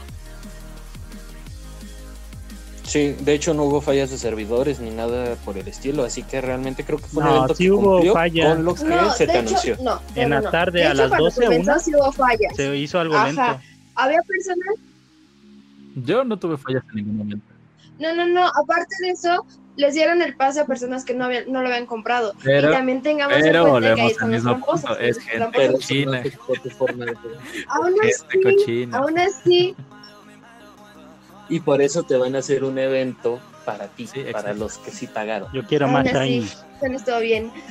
Sí, de hecho no hubo fallas de servidores ni nada por el estilo, así que realmente creo que fue un No, evento sí que hubo cumplió falla. con lo que No, se de te hecho, anunció. no. no, En no, la no. tarde, De a hecho, las cuando 12, comenzó, una. sí hubo fallas. Se hizo algo Ajá. lento. Había personas Yo no tuve fallas en ningún momento. No, no, no. Aparte de eso, les dieron el pase a personas que no, habían, no lo habían comprado. Pero- y también tengamos en Pero cuenta que ahí están los tramposos. es gente. Pero cochina. Aún así, cochina. aún así, Y por eso te van a hacer un evento para ti, Sí, para exacto. los que sí pagaron. Yo quiero aún más shiny. eso no estuvo bien. *laughs*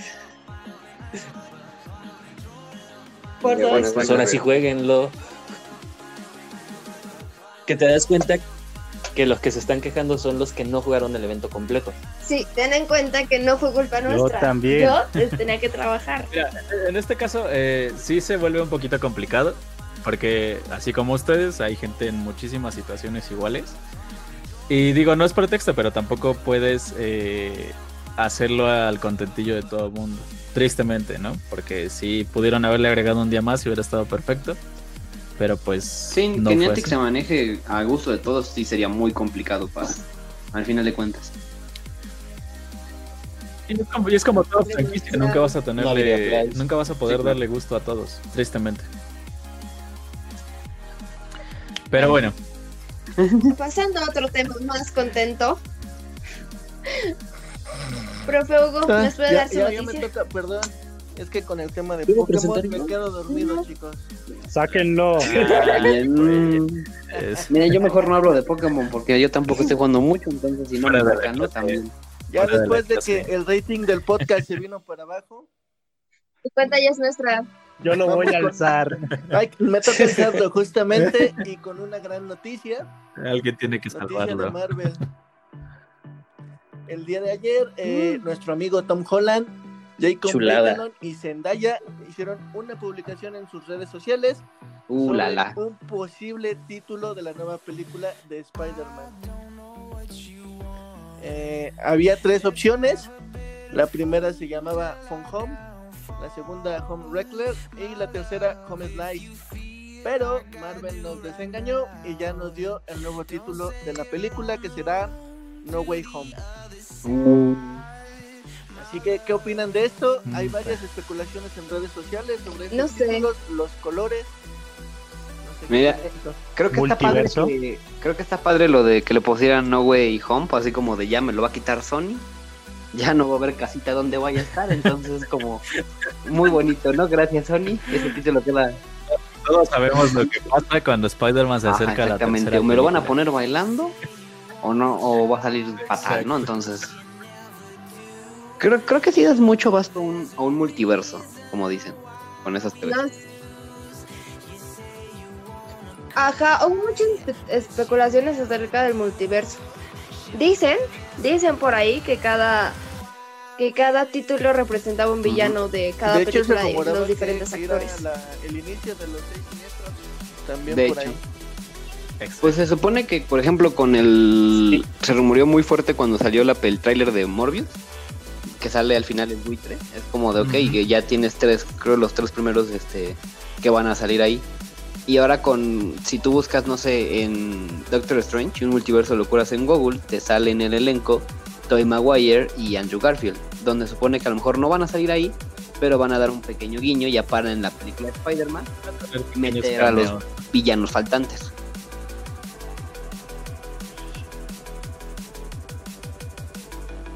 Por bueno, eso. Pues ahora sí jueguenlo. Que te das cuenta que los que se están quejando son los que no jugaron el evento completo. Sí, ten en cuenta que no fue culpa Yo nuestra. también. Yo les tenía que trabajar. *laughs* Mira, en este caso eh, sí se vuelve un poquito complicado, porque así como ustedes, hay gente en muchísimas situaciones iguales. Y digo, no es pretexto, pero tampoco puedes eh, hacerlo al contentillo de todo el mundo. Tristemente, ¿no? Porque si pudieron haberle agregado un día más, hubiera estado perfecto. Pero pues. Sí, no que Niantic se maneje a gusto de todos sí sería muy complicado para al final de cuentas. Y es como, y es como toda franquicia, nunca vas a No tenerle, price. nunca vas a poder Sí, claro. darle gusto a todos, tristemente. Pero bueno, *laughs* Pasando a otro tema más contento. *laughs* Profe Hugo, Ah, ¿nos puede ya, dar su ya- ya me toca, perdón. Es que con el tema de ¿Puedo Pokémon me quedo dormido, chicos. Sáquenlo. *laughs* Es- Mira, yo mejor no hablo de Pokémon porque yo tampoco estoy jugando mucho, entonces si no me Fuera de la sacan, ¿no? clase. También. Ya después de que el rating del podcast se vino para abajo, Tu cuenta ya es nuestra. Yo lo voy a alzar. ay, me toca alzarlo justamente y con una gran noticia. alguien tiene que Noticia de salvarlo. Marvel. El día de ayer, eh, nuestro amigo Tom Holland, Jacob. Batalon y Zendaya hicieron una publicación en sus redes sociales Uh, sobre la la. un posible título de la nueva película de Spider-Man. Eh, había tres opciones. La primera se llamaba Phone Home, la segunda Home Wreckler y la tercera Home Slide. Pero Marvel nos desengañó y ya nos dio el nuevo título de la película que será No Way Home. Uh, Así que, ¿qué opinan de esto? Mm, Hay varias especulaciones en redes sociales sobre estos No sé. títulos, los colores. No sé qué Mira, creo que está padre que- creo que está padre lo de que le pusieran No Way Home, así como de ya me lo va a quitar Sony. Ya no va a haber casita donde vaya a estar, entonces es como muy bonito, ¿no? Gracias Sony. Ese título queda Todos sabemos lo que pasa cuando Spider-Man se Ajá, acerca a la exactamente. tercera O me lo van a poner bailando o no, o va a salir fatal, ¿no? Entonces. Creo, creo que sí das mucho basto a un, a un multiverso, como dicen, con esas tres. Ajá, hubo muchas espe- especulaciones acerca del multiverso. Dicen, dicen por ahí que cada que cada título representaba un villano de cada de hecho, película de los diferentes actores. la- el inicio de los seis siniestros. También De por hecho. ahí. Pues se supone que, por ejemplo, con el. Se rumoreó muy fuerte cuando salió la, el tráiler de Morbius, que sale al final el buitre. Es como de, ok, Ujú. que ya tienes tres, creo los tres primeros este, que van a salir ahí. Y ahora con, si tú buscas, no sé, en Doctor Strange, un multiverso de locuras en Google, te sale en el elenco Tobey Maguire y Andrew Garfield, donde supone que a lo mejor no van a salir ahí, pero van a dar un pequeño guiño ya para en la película de Spider-Man meter a los villanos faltantes.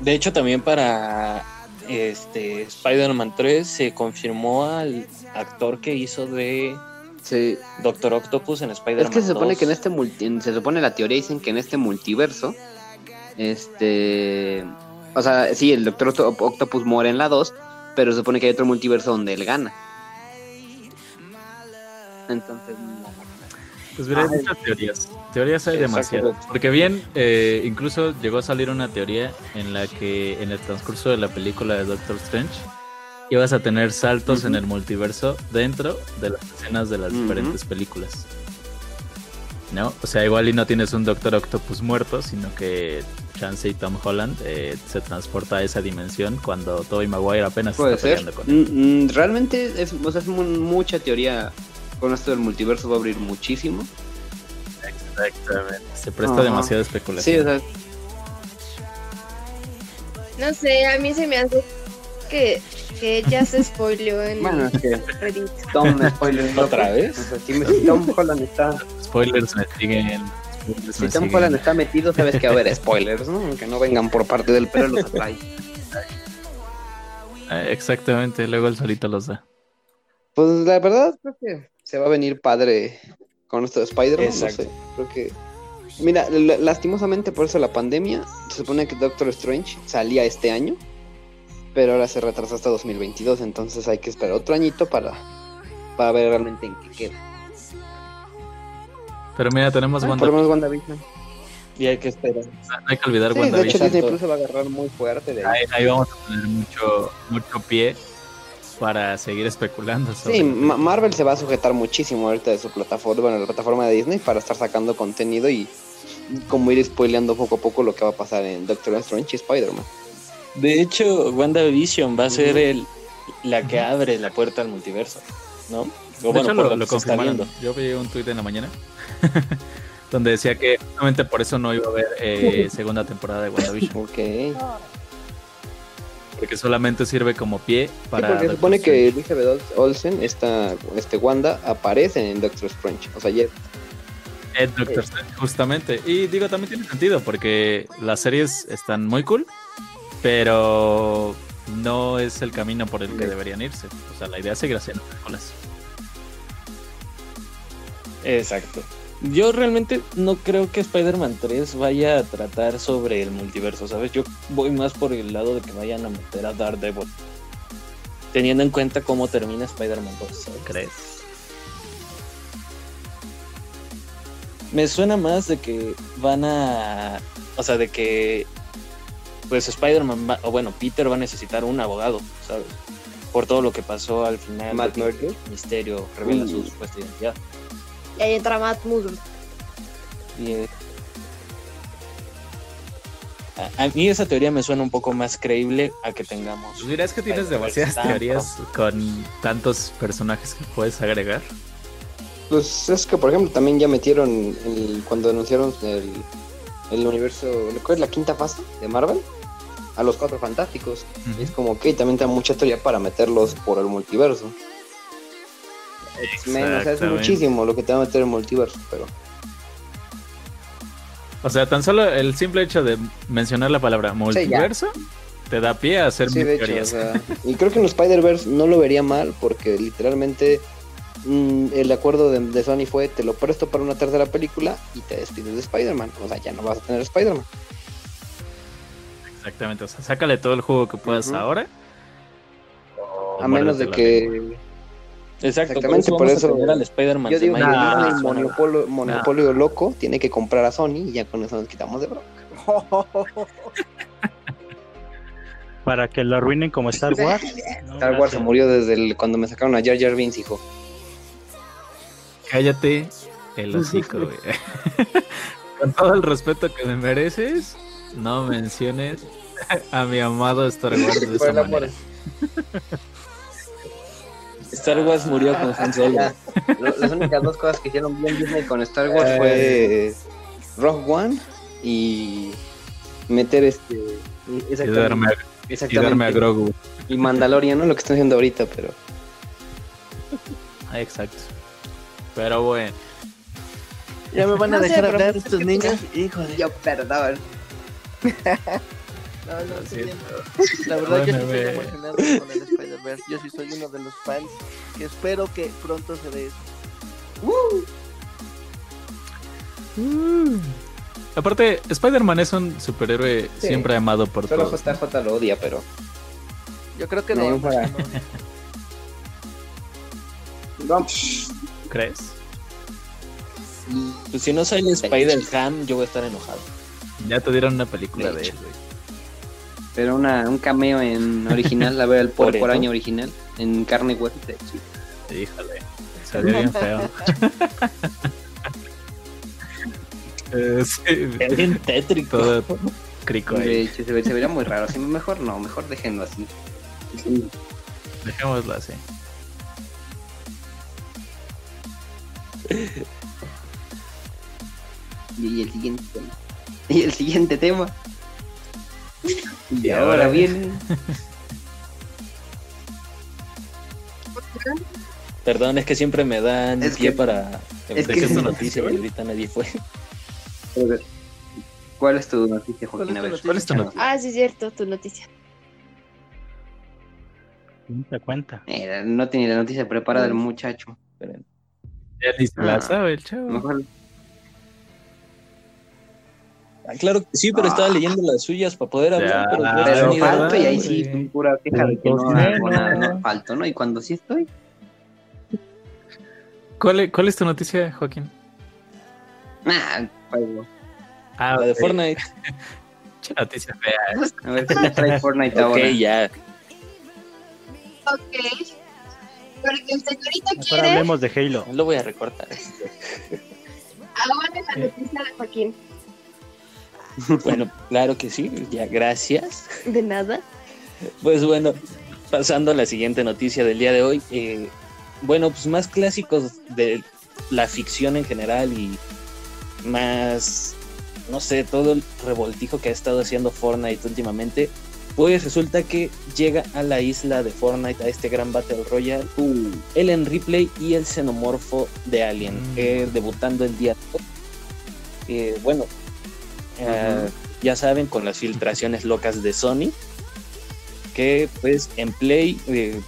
De hecho, también para este Spider-Man 3 se confirmó al actor que hizo de Sí, Doctor Octopus en Spider-Man es que se supone 2. que en este multi, se supone la teoría dicen que en este multiverso, este, o sea, sí, el Doctor Octo- Octopus muere en la 2, pero se supone que hay otro multiverso donde él gana. Entonces, no. Pues mira, hay Ay. muchas teorías. Teorías hay demasiadas. Porque bien, eh, incluso llegó a salir una teoría en la que en el transcurso de la película de Doctor Strange ibas a tener saltos en el multiverso dentro de las escenas de las diferentes películas. ¿No? O sea, igual y no tienes un Doctor Octopus muerto, sino que Chance y Tom Holland eh, se transporta a esa dimensión cuando Tobey Maguire apenas puede está ser. peleando con él. Mm, mm, realmente es, o sea, es mucha teoría. Con esto del multiverso va a abrir muchísimo. Exactamente. Se presta Ajá. demasiada Sí, especulación. o sea, No sé, a mí se me hace que, que ya se spoileó en Bueno, es que Reddit. Tom spoiler. ¿Otra vez? O sea, si, me- si Tom Holland está, Spoilers me siguen. spoilers si me Tom siguen. Holland está metido, sabes que va a haber spoilers, ¿no? Aunque no vengan por parte del pero los atrae. Eh, Exactamente, luego el solito los da. Pues la verdad creo que se va a venir padre con esto de Spider-Man, no sé. Creo que Mira, la- lastimosamente por eso la pandemia, se supone que Doctor Strange salía este año, pero ahora se retrasó hasta 2022, entonces hay que esperar otro añito para, para ver realmente en qué queda. Pero mira, tenemos Ah, Wanda. por lo menos WandaVision. Y hay que esperar. No hay que olvidar Sí, de hecho WandaVision. Disney Plus se va a agarrar muy fuerte de ahí. Ahí, ahí vamos a tener mucho, mucho pie para seguir especulando sobre Sí, Ma- Marvel se va a sujetar muchísimo ahorita de su plataforma, bueno, la plataforma de Disney para estar sacando contenido y como ir spoileando poco a poco lo que va a pasar en Doctor Strange y Spider-Man. De hecho, WandaVision va a ser el, la que abre la puerta al multiverso, ¿no? O De bueno, hecho, por lo, lo lo que se está confirmaron. viendo. Yo vi un tuit en la mañana *laughs* donde decía que justamente por eso no iba a haber eh, *laughs* segunda temporada de WandaVision, Ok. porque solamente sirve como pie Sí, para. porque se supone que. Elizabeth Olsen, esta, este Wanda, aparece en Doctor Strange. O sea, ya Eh, Doctor Strange, justamente. Y digo, también tiene sentido porque las series están muy cool, pero no es el camino por el que deberían irse. O sea, la idea es seguir haciendo películas. Exacto. Yo realmente no creo que Spider-Man 3 vaya a tratar sobre el multiverso, ¿sabes? Yo voy más por el lado de que vayan a meter a Daredevil. Teniendo en cuenta cómo termina Spider-Man 2, ¿sabes? ¿Crees? Me suena más de que van a. O sea, de que. Pues Spider-Man, va- o bueno, Peter va a necesitar un abogado, ¿sabes? Por todo lo que pasó al final. Matt Murdock. Misterio revela Uh. su supuesta identidad. Y ahí entra Matt Murdock. Y, eh, a, a mí esa teoría me suena un poco más creíble a que tengamos. Pues dirás que tienes demasiadas teorías con tantos personajes que puedes agregar. Pues es que, por ejemplo, también ya metieron el- cuando anunciaron el, el universo, ¿cuál es la quinta fase de Marvel? A los cuatro fantásticos. Es como que también te da mucha teoría para meterlos por el multiverso. Menos, o sea, es muchísimo lo que te va a meter el multiverso, pero O sea, tan solo el simple hecho de mencionar la palabra multiverso te da pie a hacer sí, mil de hecho, o teorías. sea, y creo que en Spider-Verse no lo vería mal porque literalmente mm, el acuerdo de, de Sony fue te lo presto para una tercera película y te despides de Spider-Man, o sea, ya no vas a tener Spider-Man. Exactamente, o sea, sácale todo el juego que puedas ahora. A menos de que Exacto, Exactamente, por por eso, eso- a tener al Spider-Man Yo digo Nah, suena- monopolio, loco, tiene que comprar a Sony y ya con eso nos quitamos de bronca. *laughs* Para que lo arruinen como Star Wars. No, Star Wars se murió desde el- cuando me sacaron a Jar Jar Binks, hijo. Cállate el hocico, *laughs* güey. *laughs* Con todo el respeto que me mereces, no menciones a mi amado Star Wars de esa manera. Star Wars murió con Han Solo. Las únicas dos cosas que hicieron bien Disney con Star Wars fue Rogue One y meter este. Y darme, y exactamente. darme a Grogu. Y Mandalorian, ¿no? Lo que están haciendo ahorita, pero. Ah, Exacto. Pero bueno, Ya me van a No sé, dejar pero hablar estos niños. Híjole. Yo, perdón. *laughs* No, no, Sí. La verdad, yo sí estoy ve. emocionado con el Spider-Verse. Yo sí soy uno de los fans que espero que pronto se dé eso. aparte, Spider-Man es un superhéroe Sí. siempre amado por Solo todos. ¿no? JJ lo odia, pero. Yo creo que No, no. para- no. ¿Crees? Pues si no sale Spider-Ham, yo voy a estar enojado. Ya te dieron una película De de, él, güey. Pero una, un cameo en original, a ver el por, Por eso. año original, en carne y hueso. de hecho. Híjole, se ve bien feo. *laughs* Eh, sí, Es bien tétrico. todo crico De ahí. hecho, se, ve- se vería muy raro. Así, mejor no, mejor déjenlo así. Dejémoslo así. Y el siguiente tema. Y el siguiente tema. Y ahora viene. *laughs* Perdón, es que siempre me dan Es pie que- para es que- esta noticia y ahorita nadie fue. ¿Cuál es tu noticia, ¿Cuál Joaquín? es tu ver, noticia? ¿Cuál es tu noticia? Ah, sí, es cierto, tu noticia. Cuenta, cuenta. Mira, no tiene la noticia preparada el muchacho. Ya ni se la Ah. sabe el chavo. Mejor Ah, claro que sí, pero estaba Ah. leyendo las suyas para poder hablar. Ya, pero no Pero idea. falto y ahí sí, güey. pura queja de que no menos. no falto, ¿no? Y cuando sí estoy, ¿Cuál, es- ¿Cuál es tu noticia, Joaquín? nah, juego. Ah, La de ok. Fortnite. *laughs* Che, noticia fea. A ver qué te trae Fortnite Ok, ahora. ya. Ok. Porque el señorito Mejor quiere. hablemos de Halo. Lo voy a recortar. Ahora la noticia de Joaquín. *laughs* Bueno, claro que sí. Ya, gracias. De nada. Pues bueno, pasando a la siguiente noticia del día de hoy. eh, bueno, pues más clásicos de la ficción en general y más, no sé, todo el revoltijo que ha estado haciendo Fortnite últimamente. Pues resulta que llega a la isla de Fortnite, a este gran Battle Royale, uh, el en replay y el xenomorfo de Alien, Mm. eh, debutando el día de hoy. Eh, eh, ya saben, con las filtraciones *laughs* locas de Sony, que pues en Play eh,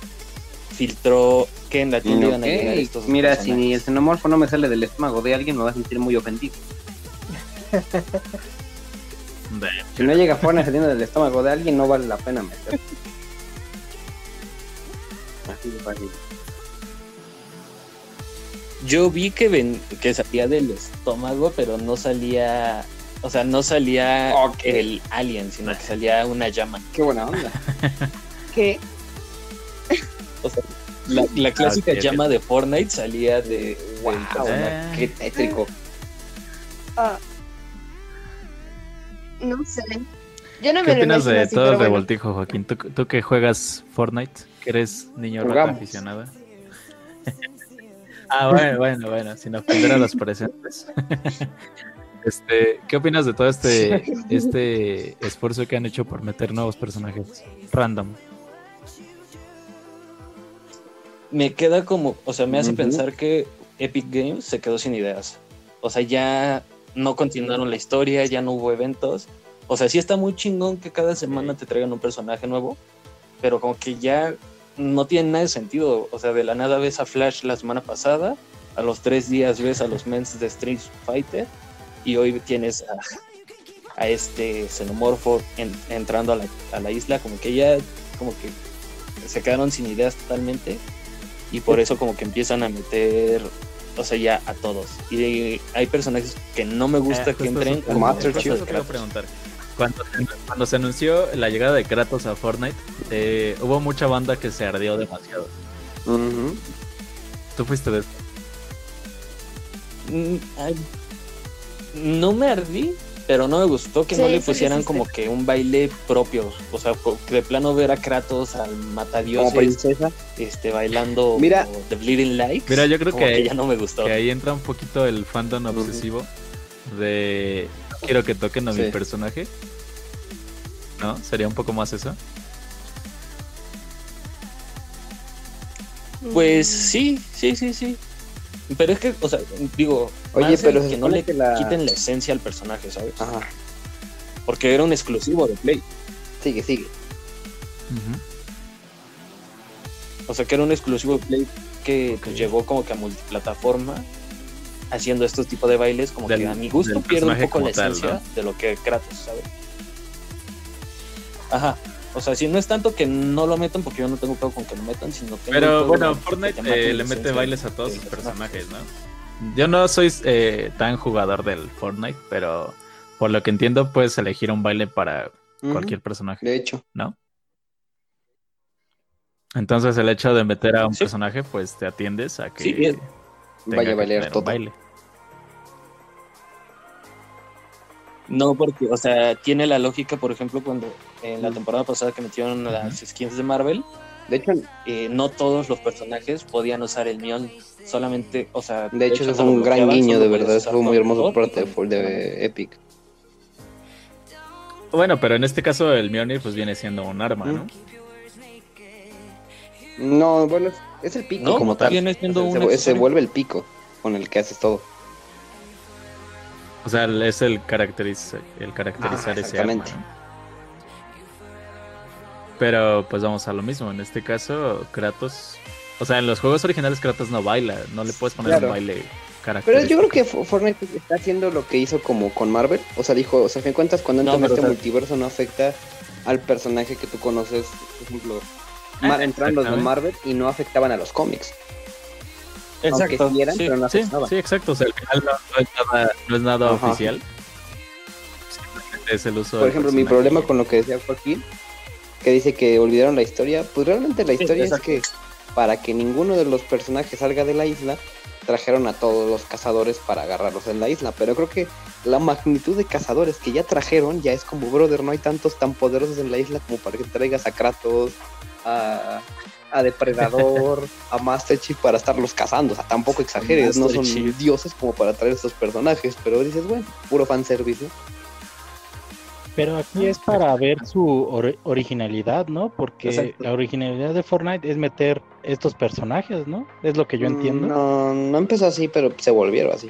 filtró que en la tienda iban a llegar Ok, estos Mira, si personajes. ni el xenomorfo no me sale del estómago de alguien, me va a sentir muy ofendido. Si no llega Fortnite saliendo del estómago de alguien, no vale la pena meter. Así de fácil. Yo vi que, ven, que salía del estómago, pero no salía, o sea, no salía el alien, sino que salía una llama. Qué buena onda. *laughs* ¿Qué? O sea, la, la clásica llama de Fortnite salía de Wow. Eh, Qué tétrico. Ah. No sé. Yo no ¿Qué me opinas de así, todo el bueno. revoltijo, Joaquín? ¿Tú, tú que juegas Fortnite, que eres niño rata Jugamos. aficionada. *laughs* ah, bueno, bueno, bueno, sin ofender a los presentes. *laughs* este, ¿Qué opinas de todo este, este esfuerzo que han hecho por meter nuevos personajes random? me queda como, o sea, me hace pensar que Epic Games se quedó sin ideas. O sea, ya no continuaron la historia, ya no hubo eventos. O sea, sí está muy chingón que cada semana te traigan un personaje nuevo, pero como que ya no tiene nada de sentido. O sea, de la nada ves a Flash la semana pasada, a los tres días ves a los mens de Street Fighter y hoy tienes a, a este xenomorfo en- entrando a la, a la isla, como que ya, como que se quedaron sin ideas totalmente y por eso como que empiezan a meter, o sea, ya a todos. Y hay personajes que no me gusta Eh, que entren. eso- como Master eso preguntar. Cuando, se- cuando se anunció la llegada de Kratos a Fortnite, eh, hubo mucha banda que se ardió demasiado. ¿Tú fuiste de Mm, ay, No me ardí, pero no me gustó que Sí, no le sí pusieran como que un baile propio. O sea, de plano ver a Kratos al Como matadioses princesa. este, bailando Mira. The Bleeding Lights. Mira, yo creo que- ya no me gustó. Que ahí entra un poquito el fandom obsesivo de "No quiero que toquen a mi personaje. ¿No? Sería un poco más eso. Pues sí, sí, sí, sí. Pero es que, o sea, digo, Oye, más pero que no le que la- quiten la esencia al personaje, ¿sabes? Ajá. Porque era un exclusivo de Play. Sigue, sigue. Ujú. O sea, que era un exclusivo de Play que pues, Ok. llegó como que a multiplataforma haciendo estos tipos de bailes, como Del- que a mi gusto pierde un poco la tal, esencia ¿no? de lo que Kratos, ¿sabes? Ajá. O sea, si no es tanto que no lo metan, porque yo no tengo pedo con que lo metan, sino tengo Pero bueno, que Fortnite eh, le mete bailes a todos sus personaje. personajes, ¿no? Yo no soy eh, tan jugador del Fortnite, pero por lo que entiendo puedes elegir un baile para cualquier personaje, De hecho. ¿no? Entonces el hecho de meter a un Sí. personaje, pues te atiendes a que Sí, bien. Vaya a que bailar todo. baile. No, porque, o sea, tiene la lógica, por ejemplo, cuando en la temporada pasada que metieron las skins de Marvel, De hecho, eh, no todos los personajes podían usar el Mion, solamente, o sea... de hecho, eso fue un gran guiño, de verdad. Eso fue muy hermoso por parte de, con- de Epic. Bueno, pero en este caso el Mjolnir pues viene siendo un arma, ¿no? No, bueno, es, es el pico No, como tal. viene siendo O sea, un se, se vuelve el pico con el que haces todo. O sea, es el, caracteriza, el caracterizar Ah, ese arma. exactamente. ¿no? Pero pues vamos a lo mismo. En este caso, Kratos. O sea, en los juegos originales Kratos no baila. No le puedes poner Claro. un baile Pero característico. yo creo que Fo- Fortnite está haciendo lo que hizo como con Marvel. O sea, dijo, o sea, a fin de cuentas, cuando No, entras en pero, este o sea- multiverso no afecta al personaje que tú conoces. Por ejemplo, Ah, entraron los de. Marvel y no afectaban a los cómics. Exacto. Aunque sí no Sí, sí, exacto. O sea, al final no, no es nada, no es nada oficial. Simplemente es el uso Por ejemplo, mi problema con lo que decía Joaquín, que dice que olvidaron la historia, pues realmente la historia es que para que ninguno de los personajes salga de la isla, trajeron a todos los cazadores para agarrarlos en la isla. Pero creo que la magnitud de cazadores que ya trajeron ya es como, brother, no hay tantos tan poderosos en la isla como para que traigas a Kratos, a, a Depredador, *laughs* a Master Chief para estarlos cazando. O sea, tampoco exageres, no son Chief. dioses como para traer estos personajes. Pero dices, bueno, puro fanservice, ¿no? Pero aquí es para ver su or- originalidad, ¿no? Porque Exacto. la originalidad de Fortnite es meter estos personajes, ¿no? Es lo que yo entiendo. Mm, No, no empezó así, pero se volvieron así.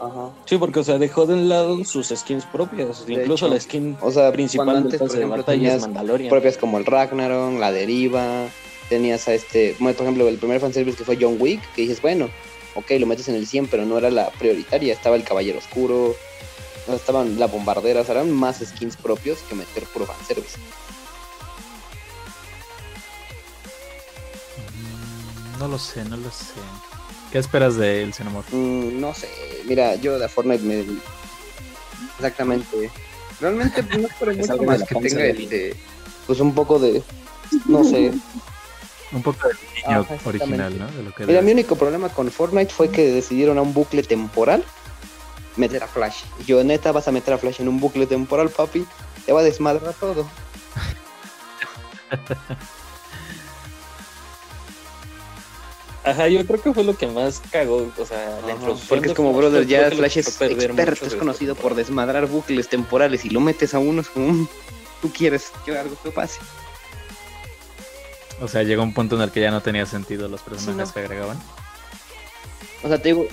Ajá. Sí, porque, o sea, dejó de un lado sus skins propias. De Incluso hecho. la skin O sea, principal antes, por de ejemplo, batalla es Mandalorian. propias como el Ragnarok, la Deriva, tenías a este, bueno, por ejemplo, el primer fanservice que fue John Wick, que dices, bueno, ok, lo metes en el 100, pero no era la prioritaria, estaba el Caballero Oscuro, o sea, estaban la bombardera, o sea, eran más skins propios que meter puro fanservice. Mm, No lo sé, no lo sé. ¿Qué esperas de El Xenomorph? Mm, no sé, mira, yo de Fortnite me... Exactamente. Realmente no espero *laughs* Que mucho de más que tenga de este, pues un poco de, no sé, Un poco del diseño exactamente. original, ¿no? De lo que Mira, mi único problema con Fortnite fue que decidieron a un bucle temporal meter a Flash. Y Yo, neta, vas a meter a Flash en un bucle temporal, papi. Te va a desmadrar todo. *laughs* Ajá, yo creo que fue lo que más cagó, o sea, la introducción Porque es como, Flash brother, ya Flash es experto, es conocido por desmadrar bucles temporales y lo metes a uno, es como, "Mm, tú quieres que algo que pase. O sea, llegó un punto en el que ya no tenía sentido los personajes no. que agregaban. O sea, te digo,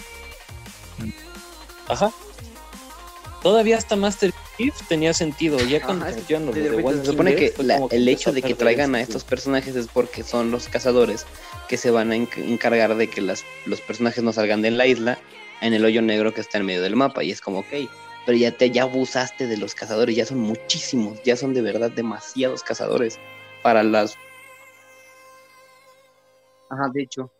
Ajá. Todavía hasta Master Chief tenía sentido, ya cuando los te de se supone Dead, que la- el hecho de que traigan a sentido. estos personajes es porque son los cazadores que se van a enc- encargar de que las, los personajes no salgan de la isla en el hoyo negro que está en medio del mapa. Y es como, ok, pero ya te ya abusaste de los cazadores, ya son muchísimos, ya son de verdad demasiados cazadores para las... Ajá, de hecho.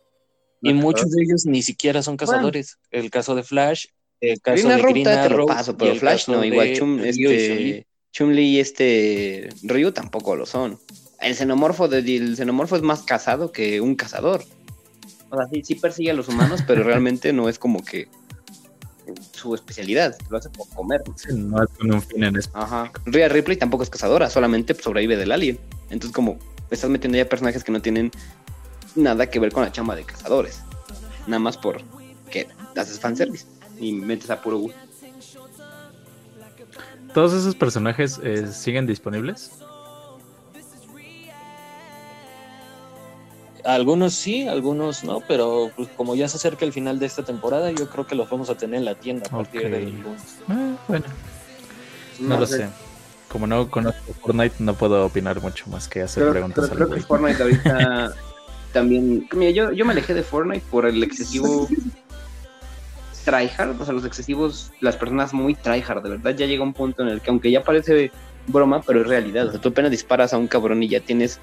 Y muchos de ellos ni siquiera son cazadores. El caso de Flash, el caso Green de Green te lo paso, pero Flash no, igual Chum, este, y este Ryu tampoco lo son. El xenomorfo, de, el xenomorfo es más cazado que un cazador. O sea, sí, sí persigue a los humanos, pero *laughs* realmente no es como que su especialidad, lo hace por comer. Sí, no es con un fin en específico. Ajá. Rhea Ripley tampoco es cazadora, solamente sobrevive del alien. Entonces como estás metiendo ya personajes que no tienen nada que ver con la chamba de cazadores. Nada más por que haces fanservice y metes a puro gusto. ¿Todos esos personajes eh, siguen disponibles? Algunos sí, algunos no, pero pues, como ya se acerca el final de esta temporada, yo creo que los vamos a tener en la tienda a partir Ok. del lunes. Ah, bueno, no, lo sé. Como no conozco Fortnite, no puedo opinar mucho más que hacer Pero, preguntas pero creo que. Fortnite ahorita también. Mira, yo, yo me alejé de Fortnite por el excesivo *laughs* tryhard, o sea, los excesivos, las personas muy tryhard, de verdad. Ya llega un punto en el que, aunque ya parece broma, pero es realidad. O sea, tú apenas disparas a un cabrón y ya tienes.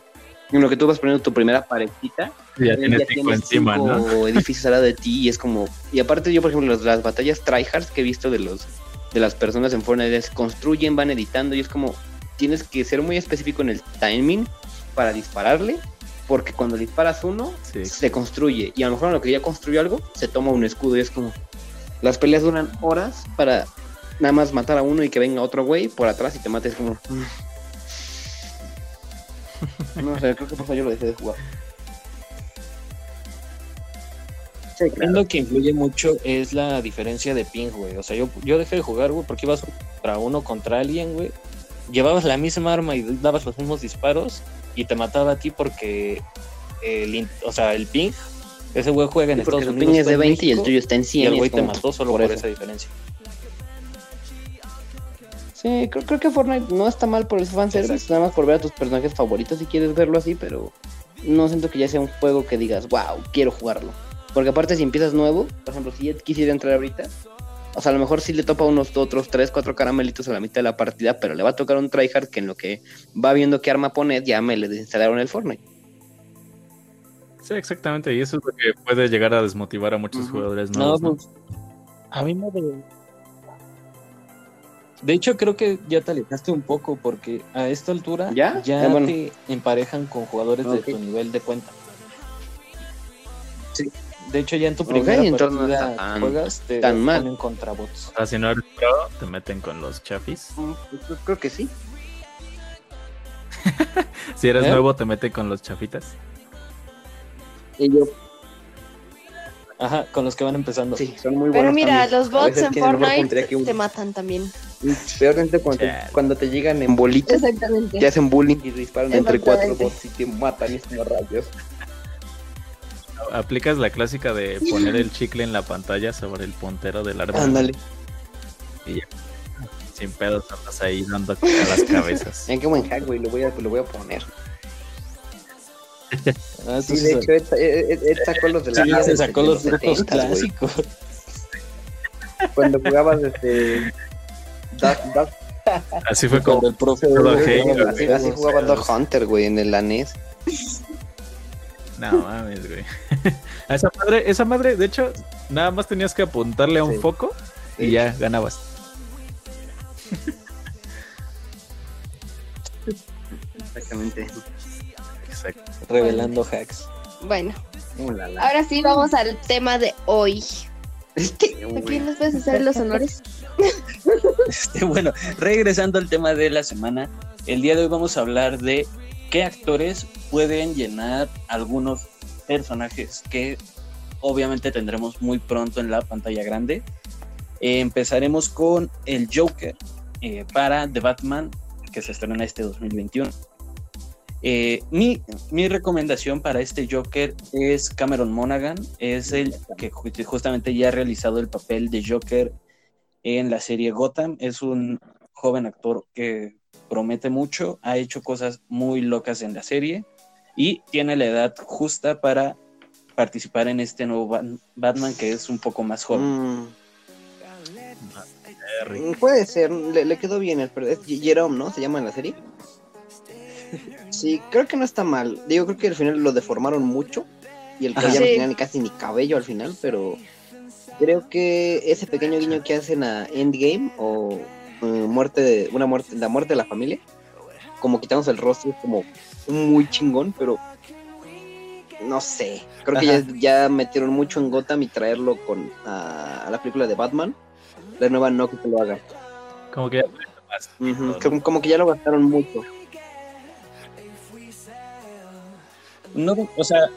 En lo que tú vas poniendo tu primera paredcita, Ya tienes cinco encima, cinco ¿no? *laughs* edificios al lado de ti y es como. Y aparte, yo, por ejemplo, las, las batallas tryhards que he visto de los de las personas en Fortnite es construyen, van editando y es como tienes que ser muy específico en el timing para dispararle, porque cuando disparas uno Sí. se construye y a lo mejor en lo que ya construyó algo se toma un escudo y es como las peleas duran horas para nada más matar a uno y que venga otro güey por atrás y te mates como no sé, creo que por eso yo lo dejé de jugar. Es lo que influye mucho es la diferencia de ping, güey. O sea, yo, yo dejé de jugar, güey, porque ibas contra uno contra alguien, güey. Llevabas la misma arma y dabas los mismos disparos y te mataba a ti porque el, o sea, el ping, ese güey juega en Sí, Estados Unidos. es de en 20 y el tuyo está en Y 100. el y güey es te mató solo por esa diferencia. Sí, creo, creo que Fortnite no está mal por el fanservice, Exacto. nada más por ver a tus personajes favoritos si quieres verlo así, pero no siento que ya sea un juego que digas, wow, quiero jugarlo. Porque aparte si empiezas nuevo, por ejemplo, si Ed quisiera entrar ahorita, o sea, a lo mejor sí le topa unos otros 3, 4 caramelitos a la mitad de la partida, pero le va a tocar un tryhard que en lo que va viendo qué arma poner, ya me le desinstalaron el Fortnite. Sí, exactamente. Y eso es lo que puede llegar a desmotivar a muchos jugadores No, nuevos. ¿no? pues, A mí me de- de hecho, creo que ya te alejaste un poco porque a esta altura ¿Ya? ya Ah, bueno. te emparejan con jugadores de tu nivel de cuenta. Sí. De hecho, ya en tu primera entonces no partida tan- juegas, te tan mal. ponen contra bots. O sea, si no eres pro, te meten con los chafis. Creo- Creo que sí. *laughs* Si eres ¿Eh? nuevo, te meten con los chafitas. Y yo, Ajá, con los que van empezando. sí, son muy buenos. Pero mira, también. los bots en Fortnite que uno. te matan también. Peormente cuando, cuando te llegan en bolitas, Exactamente. te hacen bullying y disparan entre cuatro bots y te matan y es como rayos. Aplicas la clásica de poner el chicle en la pantalla sobre el puntero del arma. Ándale. Sin pedos andas ahí dando a las cabezas. *laughs* En qué buen hack, güey, lo voy a, lo voy a poner. Ah, Sí, de hecho, Ed- Ed- Ed sacó los de la sí, se sacó los trucos 70s, güey. clásicos. Cuando jugabas Duck, Así fue Cuando el profe así, los así jugaba Dog Hunter, güey, en el ANES. No mames, güey. *laughs* A esa madre, esa madre, de hecho, nada más tenías que apuntarle a un Sí. foco y Sí. ya ganabas. Exactamente. Exacto. Revelando hacks. Bueno, Uh, la, la. ahora sí vamos al tema de hoy. Este, ¿A quién les puedes hacer los honores? *laughs* Este, bueno, regresando al tema de la semana, el día de hoy vamos a hablar de qué actores pueden llenar algunos personajes que obviamente tendremos muy pronto en la pantalla grande. Eh, empezaremos con el Joker eh, para The Batman, que se estrena este 2021. Eh, mi, mi recomendación para este Joker es Cameron Monaghan, es el que ju- justamente ya ha realizado el papel de Joker en la serie Gotham. Es un joven actor que promete mucho, ha hecho cosas muy locas en la serie y tiene la edad justa para participar en este nuevo Bat- Batman que es un poco más joven. Mm, puede ser, le, le quedó bien el Jerome, ¿no? Se llama en la serie. Sí, creo que no está mal. Digo, creo que al final lo deformaron mucho. Y el que ya no Sí. tenía ni casi ni cabello al final, pero creo que ese pequeño guiño que hacen a Endgame o eh, muerte de una muerte, la muerte de la familia, como quitándose el rostro es como muy chingón, pero no sé. Creo que ya, metieron mucho en Gotham y traerlo con a, a la película de Batman. La nueva no que lo haga. Como que ya como que ya lo gastaron mucho. No, o sea,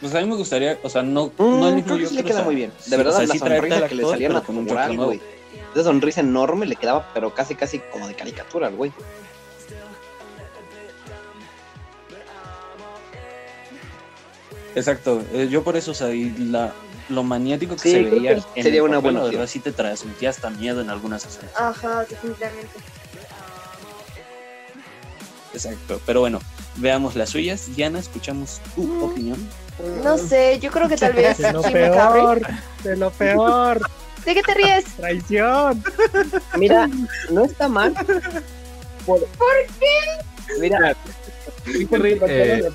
pues a mí me gustaría, o sea, no, Mm, no creo que sí le queda o sea, muy bien. De verdad, o sea, la sí sonrisa que le salía güey. Esa sonrisa enorme le quedaba, pero casi, casi como de caricatura al güey. Exacto, eh, yo por eso, o sea, y la, lo maniático que Sí, se veía que en sería el una papel, buena la verdad sí te transmitía hasta miedo en algunas escenas. Ajá, definitivamente. Exacto, pero bueno, veamos las suyas. Diana, escuchamos tu Mm. opinión. No sé, yo creo que tal vez De lo Jim peor, de lo peor, *laughs* ¿De qué te ríes? traición. Mira, no está mal. ¿Por, qué? Mira, es que te digo,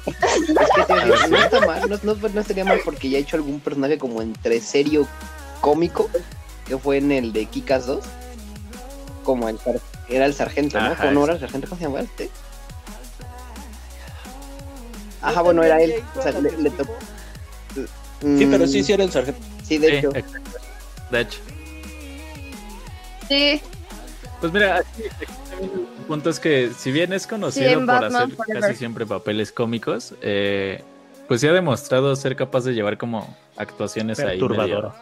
no está mal, no, no, no estaría mal porque ya ha hecho algún personaje como entre serio cómico, que fue en el de Kikas 2, como el era el sargento, ¿no? Ajá, ¿No es- era el sargento? ¿Cómo se llamaba este? Ajá, bueno, era él. O sea, le, le tocó. Sí, pero sí, Mm, sí era el sargento. Sí, de sí, hecho. exacto. De hecho. Sí, Pues mira, aquí, aquí también el punto es que si bien es conocido Sí, por Batman hacer Forever. casi siempre papeles cómicos, eh, pues sí ha demostrado ser capaz de llevar como actuaciones ahí medio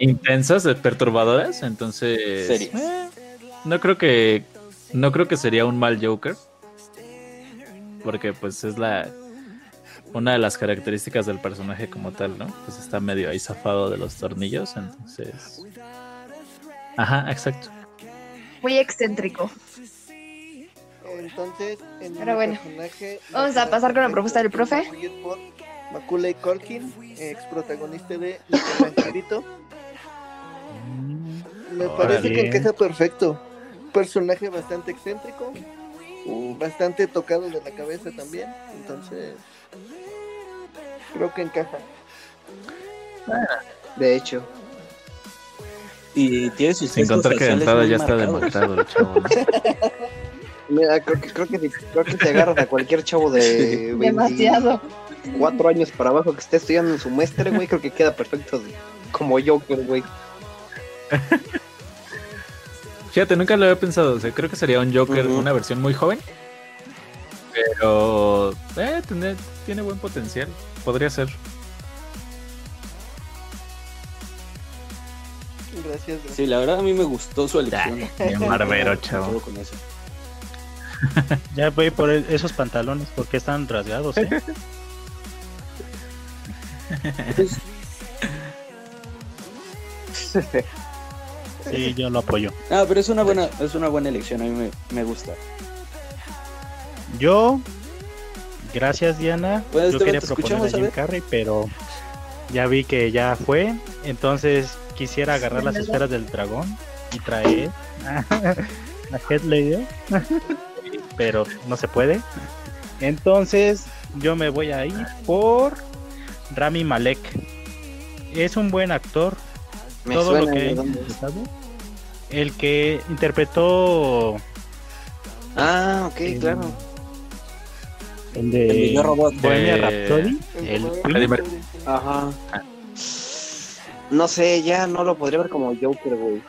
intensas, perturbadoras, entonces eh, no creo que no creo que sería un mal Joker. Porque pues es la una de las características del personaje como tal, ¿no? Pues está medio ahí zafado de los tornillos, entonces Ajá, exacto. Muy excéntrico. Entonces, en Pero bueno, personaje, vamos a pasar con la propuesta del profe. Macaulay Culkin, ex protagonista de El Angelito. Me parece que encaja perfecto. Personaje bastante excéntrico, bastante tocado de la cabeza también. Entonces, creo que encaja. De hecho. Y tiene sus Sin contar que de entrada ya está demostrado el chavo. ¿no? *laughs* Mira, creo que, creo que, creo que te agarras a cualquier chavo de Demasiado. 24 años para abajo que esté estudiando en su mestre, güey, creo que queda perfecto de- como Joker, güey. *laughs* Fíjate, nunca lo había pensado. O sea, creo que sería un Joker, una versión muy joven. Pero eh, tiene, tiene buen potencial. Podría ser. Gracias. gracias. Sí, la verdad a mí me gustó su elección. Bien barbero, *laughs* Me chavo. quedo con eso. Ya voy por el- esos pantalones porque están rasgados, ¿eh? *laughs* *laughs* Sí, yo lo apoyo. Ah, pero es una buena, es una buena elección, a mí me, me gusta. Yo, gracias Diana. Pues, yo te- quería proponer a Jim. Carrey, pero ya vi que ya fue. Entonces quisiera agarrar las esferas del dragón y traer *laughs* a Heath Ledger, pero no se puede. Entonces yo me voy a ir por Rami Malek. Es un buen actor, Me todo suena lo que interpretado. El que interpretó Ah, ok, el- claro. el de El Robot. Bohemia Rhapsody, el Mercury. Ajá. No sé, ya no lo podría ver como Joker, güey.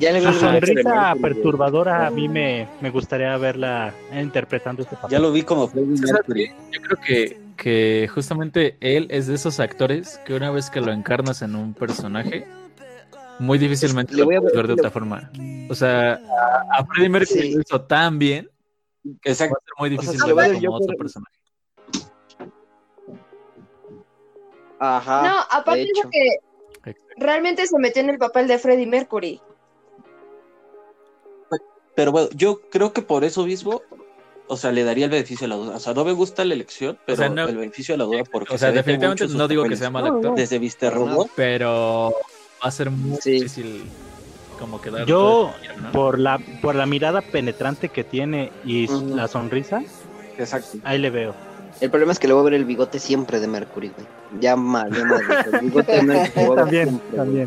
Ya le veo Su el Joker de sonrisa perturbadora a mí me, me gustaría verla interpretando este papel. Ya lo vi como ¿Sabes Mercury. Yo creo que, que justamente él es de esos actores que una vez que lo encarnas en un personaje, muy difícilmente lo voy a puedes ver de otra forma. O sea, a, Freddie Mercury Sí. lo hizo tan bien que va a Exacto. ser muy sea, difícil le veo el como otro personaje. Ajá. No, aparte de que realmente se metió en el papel de Freddie Mercury. Pero bueno, yo creo que por eso mismo, o sea, le daría el beneficio de la duda. O sea, no me gusta la elección, pero sea, no- el beneficio de la duda porque O sea, se definitivamente no digo que sea mal No, actor. Desde Viste. Robot, pero va a ser muy Sí. difícil como quedar. Yo, ¿no? por la, por la mirada penetrante que tiene y la sonrisa, exacto. ahí le veo. El problema es que le voy a ver el bigote siempre de Mercury, güey. Ya mal, ya mal. El *laughs* bigote de Mercury. a siempre, güey.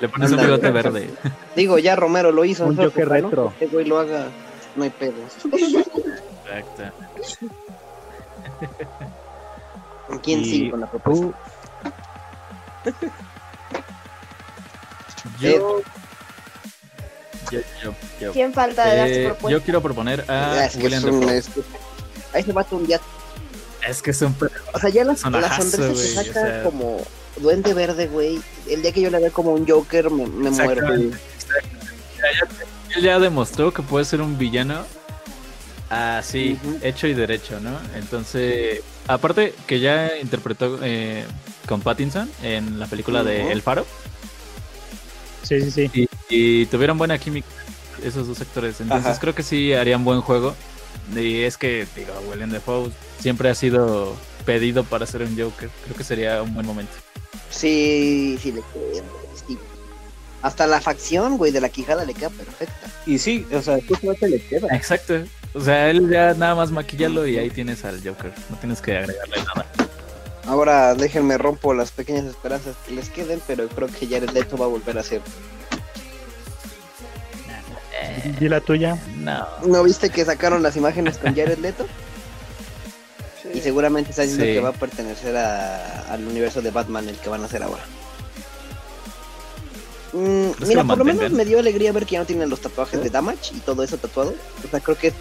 Le pones un Ándale. bigote verde. Digo, ya Romero lo hizo. Un Joker ¿no? retro. Que güey lo haga, no hay pedos. Exacto. ¿Quién Y sigue con la propuesta? tú, Yo, yo, yo, yo. ¿Quién falta de dar su Eh, propuesta? yo quiero proponer a Ah, es que William un, Dafoe. es que- Ahí se va un día. Es que es un O sea, ya la, la Personajazo, sonrisa güey, se saca o sea. como duende verde, güey. El día que yo la vea como un Joker, me, me muero. Exactamente. Él ya demostró que puede ser un villano así, hecho y derecho, ¿no? Entonces, aparte que ya interpretó eh, con Pattinson en la película de. El Faro sí, sí, sí. y, y tuvieron buena química esos dos actores. Entonces Ajá. creo que sí harían buen juego. Y es que, digo, William Dafoe siempre ha sido pedido para ser un Joker. Creo que sería un buen momento. Sí, sí le queda. sí. Hasta la facción, güey, de la quijada le queda perfecta. Y sí, o sea, justamente le queda. Exacto. O sea, él ya nada más maquillalo y ahí tienes al Joker. No tienes que agregarle nada. Ahora déjenme rompo las pequeñas esperanzas que les queden, pero creo que Jared Leto va a volver a ser. ¿Y la tuya? No. ¿No viste que sacaron las imágenes con Jared Leto? Y seguramente está diciendo Sí. que va a pertenecer a- al universo de Batman el que van a hacer ahora. Mm, que mira, lo por lo menos me dio alegría ver que ya no tienen los tatuajes de Damage y todo eso tatuado. O sea, creo que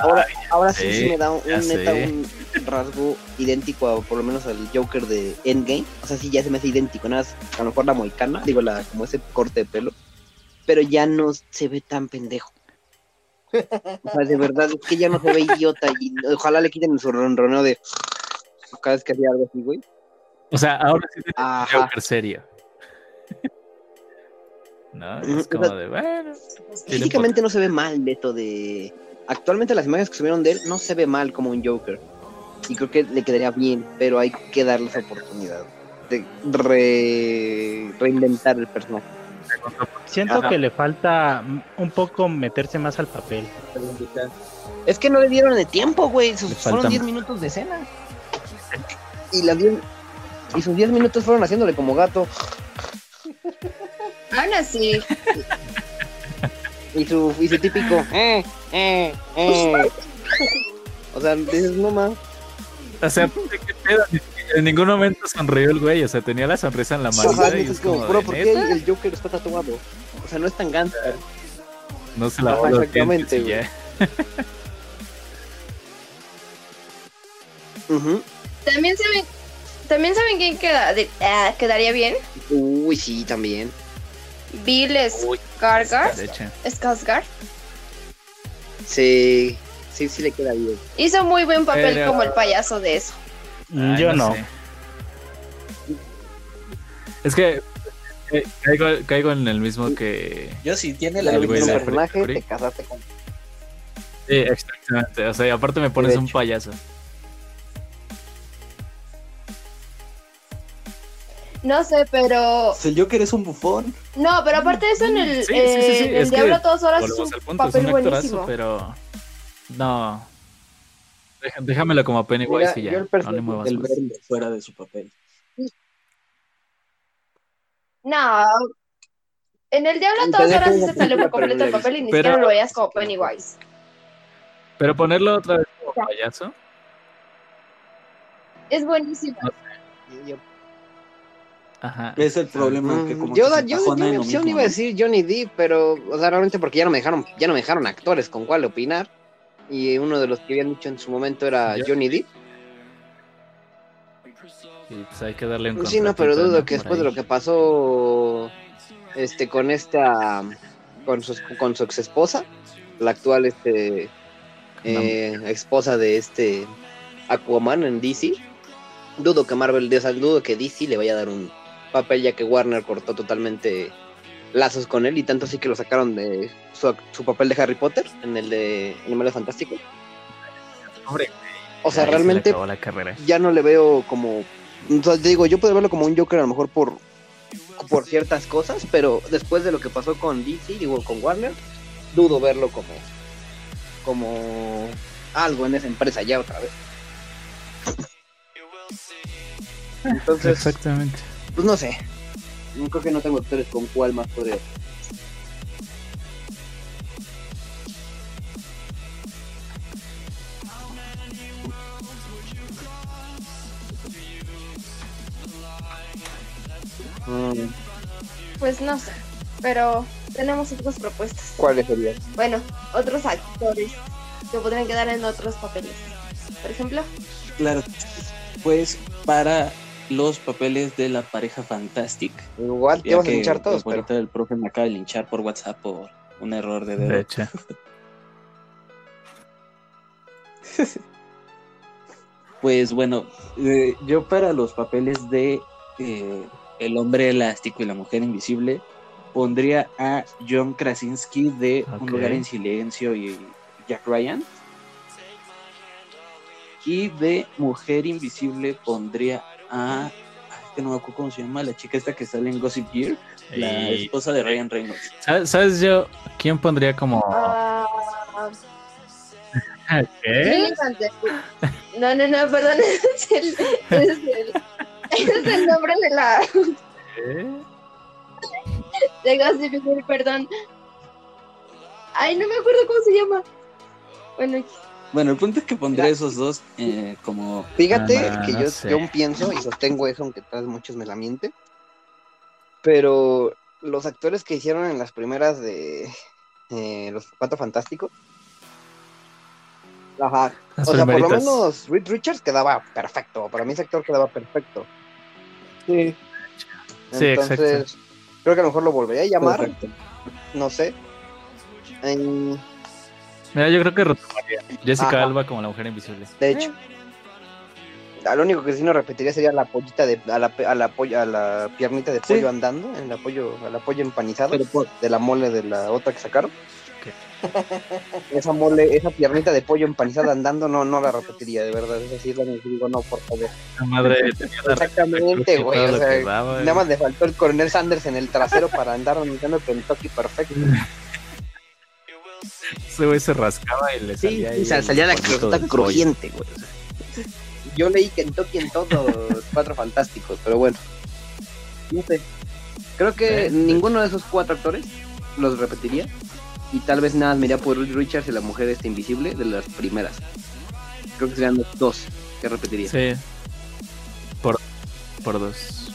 ahora, ahora sí, me da un, neta un, rasgo idéntico a, por lo menos al Joker de Endgame. O sea, sí, ya se me hace idéntico. Nada más, a lo mejor la moicana, digo, la, como ese corte de pelo. Pero ya no se ve tan pendejo. O sea, de verdad, es que ya no se ve idiota. Y ojalá le quiten su ronroneo de cada vez que hacía algo así, güey. O sea, ahora sí *laughs* es Ajá. Joker serio. No, es como de, bueno. Físicamente no se ve mal Beto de. Actualmente las imágenes que subieron de él no se ve mal como un Joker. Y creo que le quedaría bien, pero hay que darle esa oportunidad de re- reinventar el personaje. Siento Ajá. que le falta un poco meterse más al papel. Es que no le dieron el tiempo, güey. Sus- fueron falta 10 más. minutos de escena. Y, las 10 y sus 10 minutos fueron haciéndole como gato. Aún así, Y su, y su típico. Eh, eh, eh. O sea, dices, no más. O sea, ¿qué pedo? En ningún momento sonrió el güey, o sea, tenía la sonrisa en la Ajá, mano y es como, como, bro, ¿por qué el Joker está tatuado? O sea, no es tan gangster. No se lavó Ajá, los exactamente, dientes y ya. Ujú. también saben, también saben quién queda, de- ah, quedaría bien. Uy, sí, también. Bill Skarsgård. Skarsgård. Sí, sí, sí le queda bien. Hizo muy buen papel Pero- como el payaso de eso. Mm, Ay, Yo no. sé. Es que eh, caigo, caigo en el mismo que. Yo sí tiene Le la El misma- personaje, te casaste con. Sí, exactamente. O sea, y aparte me pones un payaso. No sé, pero. El Joker es un bufón. No, pero aparte de eso, en el, Sí, sí, sí, sí, eh, en el es que Diablo a todas horas es un punto, es papel un actorazo, buenísimo. pero. No. Déjamelo como Pennywise Mira, y ya. yo el No personaje le muevas El más. verde fuera de su papel. No. En el Diablo todas horas se salió por completo el no papel y ni siquiera lo veías como Pennywise. Pero ponerlo otra vez como payaso. Es buenísimo. Ajá. Es el problema que como yo, que yo, yo mi opción mismo, iba a ¿no? decir Johnny Depp, pero, o sea, realmente porque ya no me dejaron, ya no me dejaron actores con cuál opinar. Y uno de los que habían dicho en su momento era Johnny Depp. Y pues hay que darle un Sí, no, pero dudo que después de lo que pasó este con esta con su con su ex esposa, la actual este eh, esposa de este Aquaman en DC, dudo que Marvel, dudo que DC le vaya a dar un papel ya que Warner cortó totalmente lazos con él y tanto así que lo sacaron de su, su papel de Harry Potter en el de Animales Fantásticos. Hombre, O sea, se realmente acabó la carrera. ya no le veo como. O sea, digo, yo puedo verlo como un Joker a lo mejor por, por ciertas cosas, pero después de lo que pasó con DC, digo, con Warner, dudo verlo como. como algo en esa empresa ya otra vez. *laughs* Entonces, Exactamente. pues no sé. Yo creo que no tengo actores con cuál más podría. Mm, Pues no sé. Pero tenemos otras propuestas. ¿Cuáles serían? Bueno, otros actores que podrían quedar en otros papeles. Por ejemplo, Claro. Pues para los papeles de la pareja Fantastic. Igual te vas a que linchar todos, pero. el profe me acaba de linchar por WhatsApp por un error de dedo. De hecho. *laughs* Pues bueno, eh, yo para los papeles de eh, El hombre elástico y la mujer invisible pondría a John Krasinski de Un lugar en silencio y Jack Ryan. Y de Mujer Invisible pondría a... ay, es que no me acuerdo cómo se llama, la chica esta que sale en Gossip Gear, la Y- esposa de Ryan Reynolds. ¿Sabes, sabes yo quién pondría como. ah, *laughs* ¿Qué? No, no, no, perdón. *laughs* Es el, es el, es el nombre de la. ¿Qué? De Gossip Girl, perdón. Ay, no me acuerdo cómo se llama. Bueno, Bueno, el punto es que pondría esos dos eh, como... Fíjate Ah, que no yo, sé. yo pienso y sostengo eso, aunque tal vez muchos me la mienten. Pero los actores que hicieron en las primeras de eh, Los Cuatro Fantásticos Ajá. Las o sea, por lo menos Reed Richards quedaba perfecto. Para mí ese actor quedaba perfecto. Sí, Sí, Entonces, creo que a lo mejor lo volvería a llamar. perfecto. No sé. En- Mira, yo creo que retomaría Jessica Ajá. Alba como la mujer invisible. de hecho. Lo único que sí no repetiría sería la pollita de a la, a la, polla- a la piernita de Sí. pollo andando, en el pollo, a la pollo empanizado por- de la mole de la otra que sacaron. *laughs* esa mole, esa piernita de pollo empanizada andando, no, no la repetiría, de verdad. Es así, la digo, no, por favor. La madre *laughs* Exactamente, güey. O sea, daba, nada más le faltó el coronel Sanders en el trasero para andar anunciando el Kentucky perfecto. *laughs* Ese güey se rascaba y le Sí, salía sí, ahí sa- el salía la pollo. crujiente, güey. o sea. Yo leí Kentucky en todos los cuatro fantásticos, pero bueno. No sé. Creo que Eh, ninguno de esos cuatro actores los repetiría. Y tal vez nada, me iría por Richards y la mujer esta invisible de las primeras. Creo que serían los dos que repetiría. Sí. Por, por dos.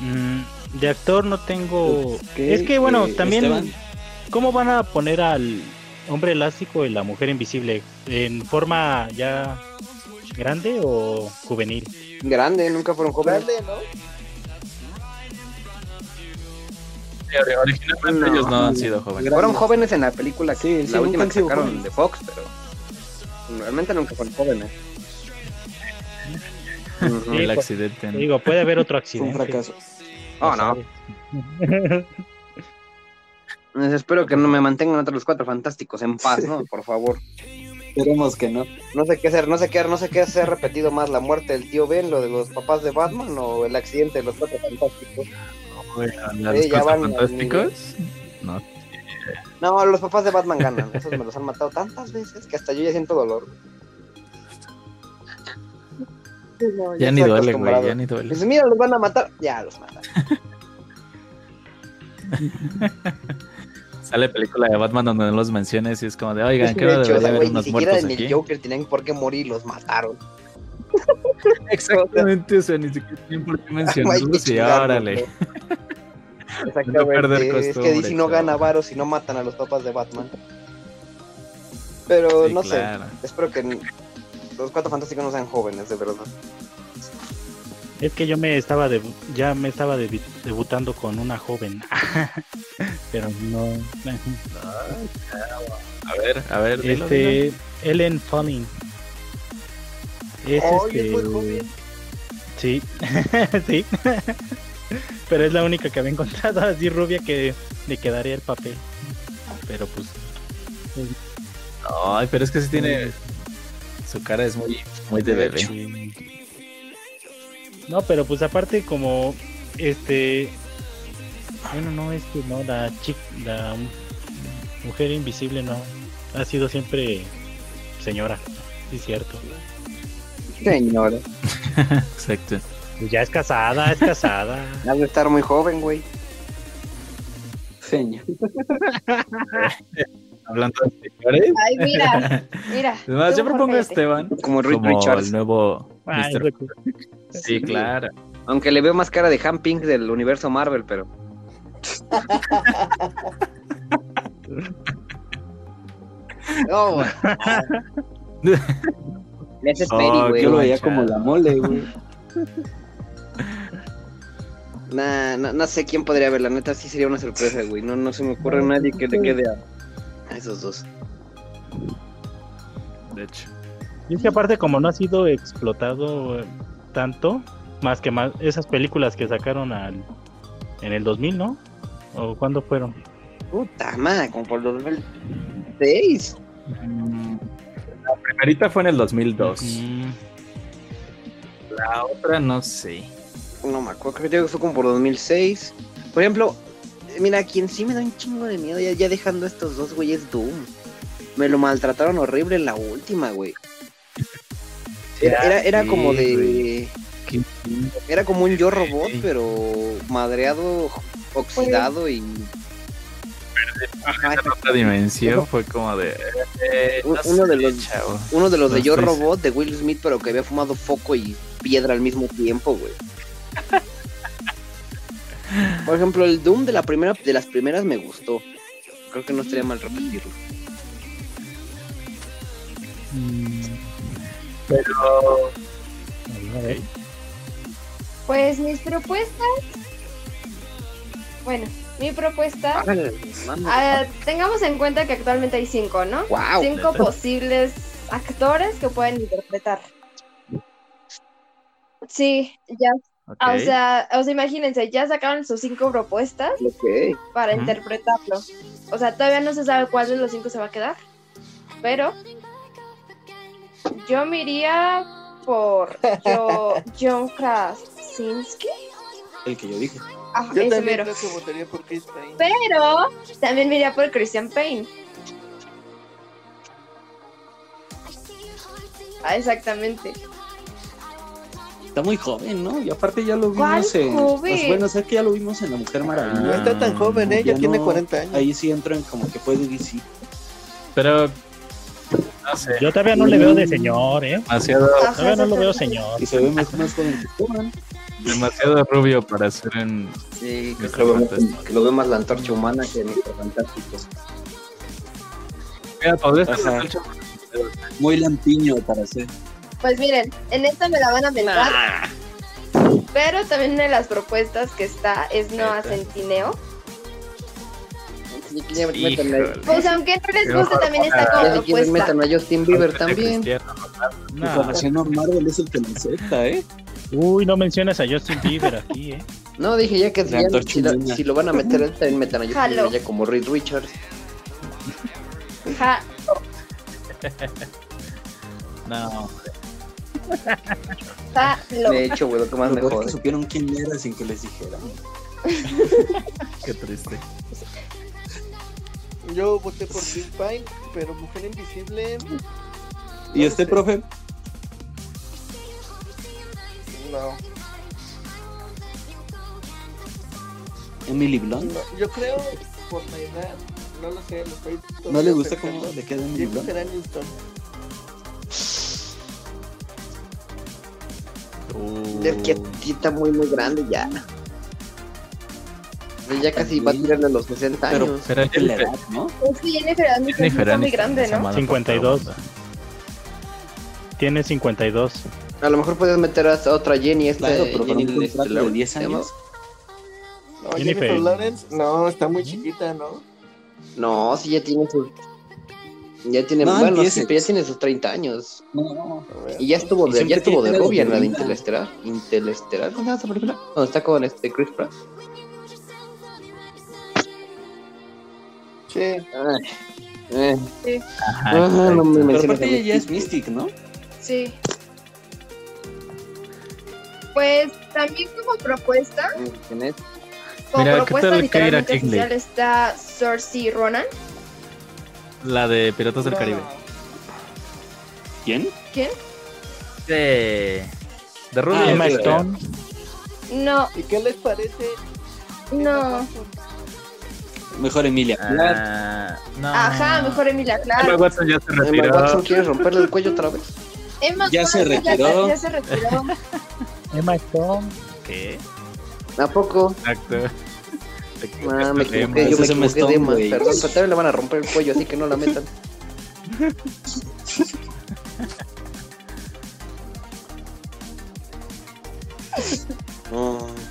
Mm, de actor no tengo. Ok, es que bueno, eh, también. Esteban. ¿Cómo van a poner al hombre elástico y la mujer invisible? ¿En forma ya grande o juvenil? Grande, nunca fueron jóvenes. Grande, ¿no? Sí, ori- originalmente No. ellos no han sido jóvenes. Fueron jóvenes en la película, Sí, sí, la última que sacaron jóvenes. de Fox, pero realmente nunca fueron jóvenes. Ujú. *laughs* El pues, accidente. ¿no? Digo, puede haber otro Fue *laughs* un accidente. fracaso. Oh, no. Pues espero que no me mantengan otros los cuatro fantásticos en paz, ¿no? Por favor. Esperemos que no. No sé qué hacer, no sé qué, no sé qué hacer repetido más, la muerte del tío Ben, lo de los papás de Batman o el accidente de los cuatro fantásticos. ¿Los Sí, ya Cuatro van al fantásticos? No. No, los papás de Batman ganan, esos me los han matado tantas veces que hasta yo ya siento dolor. No, Ya ni duele, güey. Ya ni duele. Dices, mira, los van a matar, ya los matan. *laughs* Sale película de Batman donde no los menciones y es como de, oigan, *laughs* creo de que debería haber ni siquiera muertos en aquí. el Joker tenían por qué morir, los mataron. *laughs* Exactamente, o sea, ni siquiera tienen por *laughs* qué mencionarlos y órale. Exactamente, perder es que DC no gana varos si no matan a los papás de Batman. Pero Sí, no claro. sé, espero que los cuatro fantásticos no sean jóvenes, de verdad. Es que yo me estaba debu- ya me estaba debutando con una joven. *laughs* Pero no. A ver, a ver, dilo, dilo. Este Ellen Fanning. Es este es muy joven. Sí. *laughs* sí. Pero es la única que había encontrado así rubia que le quedaría el papel. Pero pues Ay, pero es que sí tiene. Su cara es muy, muy de bebé. Sí. No, pero pues aparte como este bueno no es que no la chica la mujer invisible no ha sido siempre señora, sí cierto. Señora. *laughs* Exacto. Pues ya es casada, es casada. *laughs* Has de estar muy joven, güey. Señor. *laughs* Hablando de señores. Ay, mira, mira. Además, yo propongo a Esteban Como Richards. el nuevo Ay, Mr. *laughs* Sí, claro. Aunque le veo más cara de Han Pink del universo Marvel, pero. No, *laughs* güey. Ese es Oh, Peri, güey. Yo lo veía como la mole, güey. Nah, no, no sé quién podría ver, la neta sí sería una sorpresa, güey. No, no se me ocurre nadie que le quede a, a esos dos. De hecho. Y es que aparte como no ha sido explotado tanto, más que más esas películas que sacaron al, en el 2000, ¿no? ¿O cuándo fueron? Puta madre, como por el 2006. Mm, La primerita fue en el 2002. Mm, La otra no sé. No me acuerdo, creo que fue como por 2006. Por ejemplo, mira, quien sí me da un chingo de miedo, ya, ya dejando a estos dos güeyes Doom. Me lo maltrataron horrible en la última, güey. Era, era, era sí, como de. Era como un yo robot, Sí. pero madreado, oxidado y. Ajá, En otra dimensión fue como de. eh, Un- no uno de los- chavo. uno de los No de Yo Robot de Will Smith, pero que había fumado foco y piedra al mismo tiempo, güey. *laughs* Por ejemplo, el Doom de la primera, de las primeras me gustó. Creo que no estaría mal repetirlo. Mm, Pero. Pues mis propuestas. Bueno, mi propuesta. ah, tengamos en cuenta que actualmente hay cinco, ¿no? Wow. cinco ¿neta? posibles actores que pueden interpretar. Sí, ya. O sea, o sea, imagínense, ya sacaron sus cinco propuestas para interpretarlo. O sea, todavía no se sabe cuál de los cinco se va a quedar. Pero yo me iría por yo, *laughs* John Krasinski. El que yo dije. Ajá, Yo ese también mero. creo que votaría por Chris Pine. Pero también me iría por Christian Payne. Ah, exactamente. Está muy joven, ¿no? Y aparte ya lo ¿Cuál vimos en. Pues bueno, sé que ya lo vimos en La Mujer Maravilla. No está tan joven, ¿eh? Ya Ya tiene no- 40 años. Ahí sí entran como que fue de DC. Pero. No sé. Yo todavía no le veo de señor, ¿eh? Demasiado, Todavía no lo veo señor. Y se ve más, más joven que demasiado rubio para ser en. Sí, que lo, veo, Fantástico. que lo veo más la antorcha humana que Mr. Fantástico. Mira, Ajá. mucho- Muy lampiño para ser. Pues miren, en esta me la van a mentar. Pero también una de las propuestas que está es Noah Neta. Centineo. Si quieren, métanle- Híjole. Pues aunque no les guste, también está como ya si quieren, metan a Justin Bieber también. no. Marvel es el que lo acepta, ¿eh? Uy, no mencionas a Justin Bieber aquí, ¿eh? No, dije ya que si, ya- lo, humana. si lo van a meter, él *laughs* también metan a Justin. Bieber ya como Reed Richards. Ja, *laughs* No. jalo. De hecho, güey, lo que más Lo me jode. supieron quién era sin que les dijeran. *laughs* Qué triste. Yo voté por Chris Pine, pero Mujer Invisible. ¿Y no este sé. profe? No, Emily Blunt. no, yo creo por la edad. No lo sé, lo estoy. ¿No le gusta cómo le queda Emily Blunt? Jennifer Aniston. Es que sí está muy, muy grande ya. Y Ya casi va a tirarle a los 60 Pero- años. Pero Es la edad, ¿no? Es que Jennifer Aniston Jennifer está muy grande, ¿no? mala 52. puta onda. Tiene 52. A lo mejor puedes meter a otra Jenny, esta Claro, pero con Jenny un contrato este, de 10 ¿se llama? años. No, Jennifer. Jennifer Lawrence. No, está muy chiquita, ¿no? No, sí, ya tiene sus. Ya tiene, No, bueno, sí, pero ya tiene sus 30 años. No. Ver. Y ya estuvo de, ya estuvo de rubia en la de Interestelar. Interestelar, ¿cómo se llama esa película? Donde está con este Chris Pratt. Sí. Ay, eh. Ajá, Ah, no me Pero aparte ella ya es Mystic, ¿no? Sí. Pues también como propuesta, ¿Quién es? como Mira, ¿qué propuesta literalmente oficial está Cersei Ronan. La de Piratas del No. Caribe. ¿Quién? ¿Quién? De. De Ah. Emma ok. Stone. No, ¿Y qué les parece? no. Mejor Emilia. Ah, no. Ajá, mejor Emilia Emma Clarke. Watson ya se Emma retiró. Watson quiere romperle el cuello otra vez. Emma Ya se retiró. Ya, se retiró. *laughs* Emma Stone. ¿Qué? ¿A poco? Exacto. Ah, me equivoqué, Emma. yo me Emma equivoqué de Stone, Emma. Perdón, pero también le van a romper el cuello, así que no la metan. *laughs*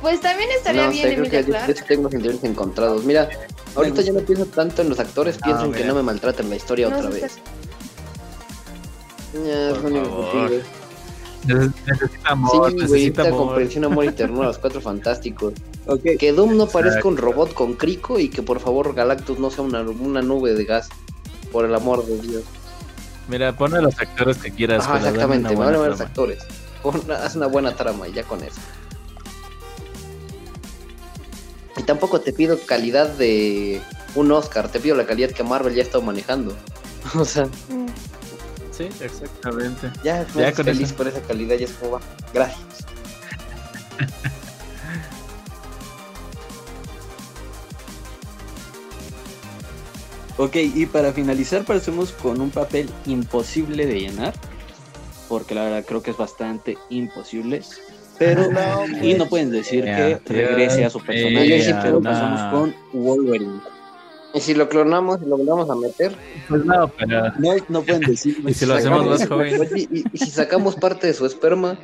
Pues también estaría No bien sé, creo que yo, yo tengo sentimientos encontrados. Mira, ahorita yo no pienso tanto en los actores, pienso Ah, en que no me maltraten la historia No, otra vez. está- Ya, es Por favor. Necesita amor, Sí, güey, necesita amor. comprensión, amor y ternura, los *laughs* cuatro fantásticos. Que Doom no parezca Exacto. un robot con crico y que por favor Galactus no sea una, una nube de gas. Por el amor de Dios. Mira, pon a los actores que quieras. Dame exactamente, me van a ver los actores. Pon- haz una buena trama y ya con eso. Y tampoco te pido calidad de un Oscar, te pido la calidad que Marvel ya ha estado manejando. *laughs* O sea. Sí, exactamente. ya, Ya ya con feliz eso. por esa calidad, ya es como va. Gracias. Ok, y para finalizar, pasemos con un papel imposible de llenar. Porque la verdad creo que es bastante imposible. Pero. *laughs* No, y pues. no pueden decir que regrese a su personaje. pero pasamos con Wolverine. Y si lo clonamos y lo volvamos a meter, Pues no, pero. No, no pueden decir. *laughs* Y si lo hacemos más *laughs* joven. Oye, y, y si sacamos parte de su esperma,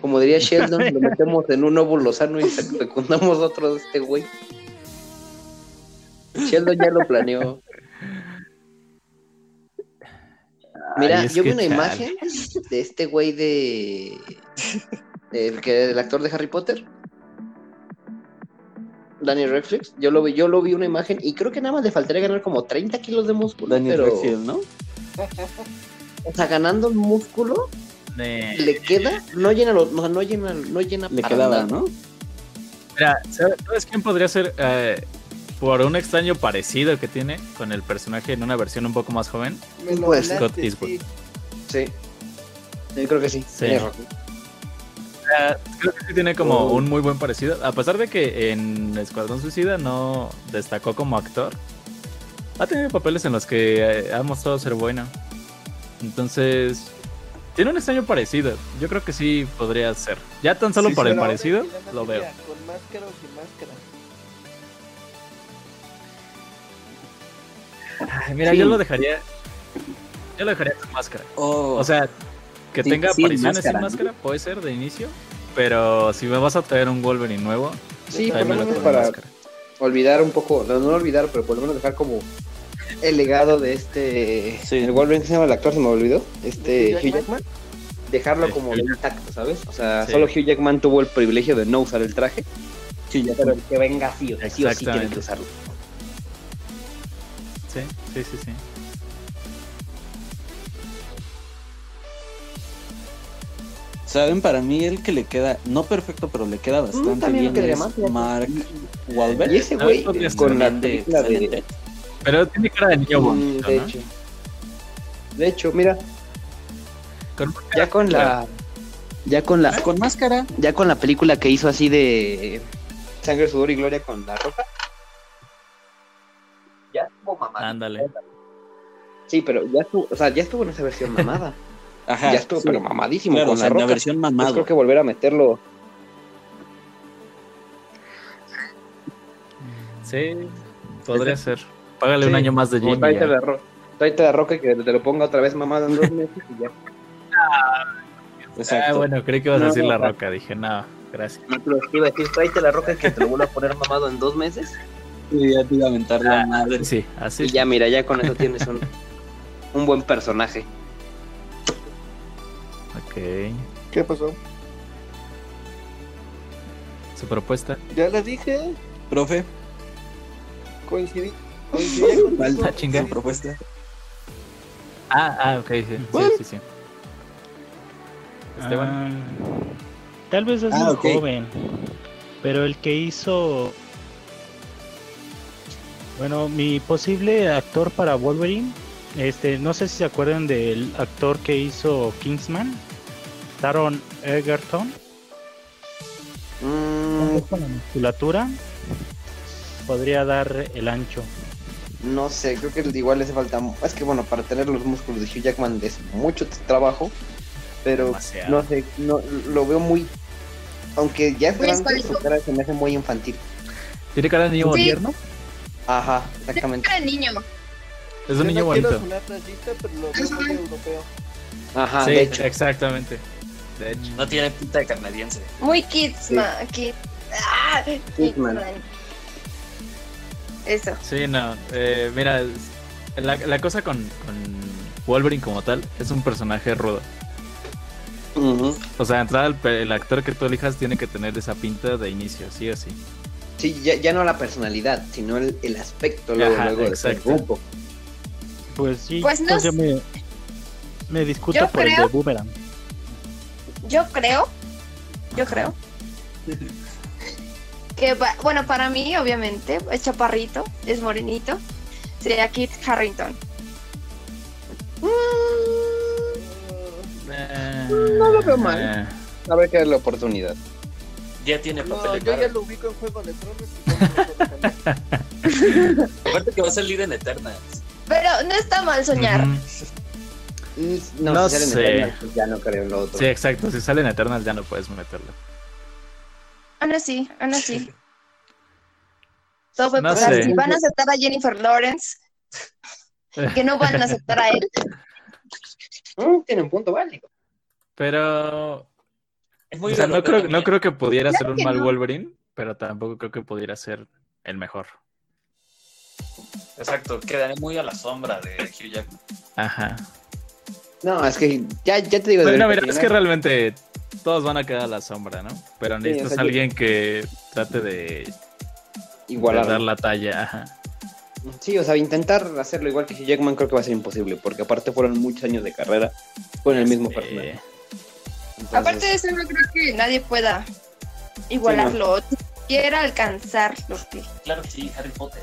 como diría Sheldon, lo metemos en un óvulo sano y fecundamos otro de este güey. Sheldon ya lo planeó. Mira, Ay, yo vi una chale. imagen de este güey de. El que el actor de Harry Potter. Daniel Radcliffe. Yo lo vi, yo lo vi una imagen y creo que nada más le faltaría ganar como 30 kilos de músculo. Daniel pero, ¿no? O sea, ganando músculo, Eh, le queda, no llena los, no, no llena, no llena Le quedaba, nada. ¿no? Mira, ¿sabes sabes quién podría ser? Eh, por un extraño parecido que tiene con el personaje en una versión un poco más joven. Pues, Scott Eastwood. sí. Sí. Yo creo que sí. Sí. Creo que sí tiene como un muy buen parecido. A pesar de que en Escuadrón Suicida no destacó como actor, ha tenido papeles en los que eh, ha mostrado ser bueno. Entonces, tiene un extraño parecido. Yo creo que sí podría ser. Ya tan solo Sí, por el parecido, lo veo. ¿Con máscara o sin máscara? Ay, Mira, Sí. yo lo dejaría. Yo lo dejaría con máscara. Oh, O sea, que Sí, tenga sin apariciones máscara, sin máscara, puede ser de inicio. Pero si me vas a traer un Wolverine nuevo, Sí, por lo menos para máscara. olvidar un poco, no, no olvidar, pero por lo menos dejar como el legado de este. Sí. El Wolverine que se llama el actor, se me olvidó. Este Hugh Hugh Jackman. Dejarlo Sí, como Hugh de intacto, ¿sabes? O sea, Sí. solo Hugh Jackman tuvo el privilegio de no usar el traje, sí, ya pero el que venga sí o sí, o sí tiene Exactamente. que usarlo. Sí, sí, sí, sí. Saben, para mí el que le queda, no perfecto, pero le queda bastante también bien quedaría es más. Mark Wahlberg. Y ese güey, con la de- de. Pero tiene cara de niño Mm, bonito, de ¿no? hecho. De hecho, mira, Con- ya con la. Ya con la. Con máscara. Ya con la película que hizo así de Sangre, Sudor y Gloria con la roca. Ya estuvo mamada. Ándale. Sí, pero ya estuvo, o sea, ya estuvo en esa versión mamada. *laughs* Ajá. ya estuvo, sí. pero mamadísimo Claro, con o sea, la en la roca. versión Pues mamado. creo que volver a meterlo. Sí, podría ser. Págale un año más de Jimmy. tráete la, ro tráete la roca y que te lo ponga otra vez mamado en dos meses y ya. *laughs* Exacto. Ah, bueno, creí que ibas a No, decir la roca. Dije, no, gracias. No te lo iba a decir, tráete la roca y que te lo vuelva a poner mamado en dos meses. Y ya te iba a aventar la Ah, madre. Sí, así. Y ya, mira, ya con eso tienes un, un buen personaje. Ok. ¿Qué pasó? Su propuesta. Ya la dije, Profe, coincidí. *laughs* Coincidí contigo. ¿cuál Ah, chinga. su propuesta? Ah, ah, ok, sí, sí, sí, sí. Esteban. Ah, tal vez es Ah, muy joven, pero el que hizo. Bueno, mi posible actor para Wolverine, este, no sé si se acuerdan del actor que hizo Kingsman, Taron Egerton, Mm, con la musculatura, podría dar el ancho. no sé, creo que igual le hace falta. Es que bueno, para tener los músculos de Hugh Jackman es mucho trabajo. Pero Demasiado. no sé, no, lo veo muy. Aunque ya es Muy grande, su cara se me hace muy infantil. ¿Tiene cara de niño Sí. tierno? Ajá, exactamente. Era niño. Es un Yo niño no bonito. sonar racista, pero lo veo muy europeo. Ajá, sí, de hecho. exactamente. De hecho. No tiene pinta de canadiense. Muy kids, Sí. kid. Ah, Kidman. Eso. Sí, no. eh, mira, es- la, la cosa con, con Wolverine como tal es un personaje rudo. O sea, entrada el, actor que tú elijas tiene que tener esa pinta de inicio, sí o sí. Sí, ya, ya no la personalidad, sino el, el aspecto luego, Ajá, luego de ser exacto. grupo. Pues sí, Pues no pues yo me, me discuto Yo por el de Boomerang. Yo creo, yo creo *laughs* que, va- bueno, para mí, obviamente, es chaparrito, es morenito, sería Kit Harrington. No lo veo mal. Eh, Habrá que darle la oportunidad. Ya tiene No, papel yo de ya lo ubico en Juego de Tronos. y no me puedo dejar. Aparte que va a salir en Eternals. Pero no está mal soñar. Mm, No, No si salen sé. Eternals, pues ya no creo en lo otro. Sí, exacto. Si sale en Eternal ya no puedes meterlo. Aún así, aún así. Todo fue No por sé. si van a aceptar a Jennifer Lawrence, que no van a aceptar a él. *laughs* Mm, tiene un punto válido. Pero Es muy o sea, no creo, no creo que pudiera ser un mal no. Wolverine, pero tampoco creo que pudiera ser el mejor. Exacto, quedaré muy a la sombra de Hugh Jackman. Ajá. No, es que ya, ya te digo. Bueno, de- mira, es que realmente todos van a quedar a la sombra, ¿no? Pero Sí, necesitas o sea, a alguien que trate de, de Igualar. dar la talla. Sí, o sea, intentar hacerlo igual que Hugh Jackman creo que va a ser imposible, porque aparte fueron muchos años de carrera con el mismo personaje. Eh, Entonces, Aparte de eso, no creo que nadie pueda igualarlo, quiera alcanzar lo que... Claro que sí, Harry Potter.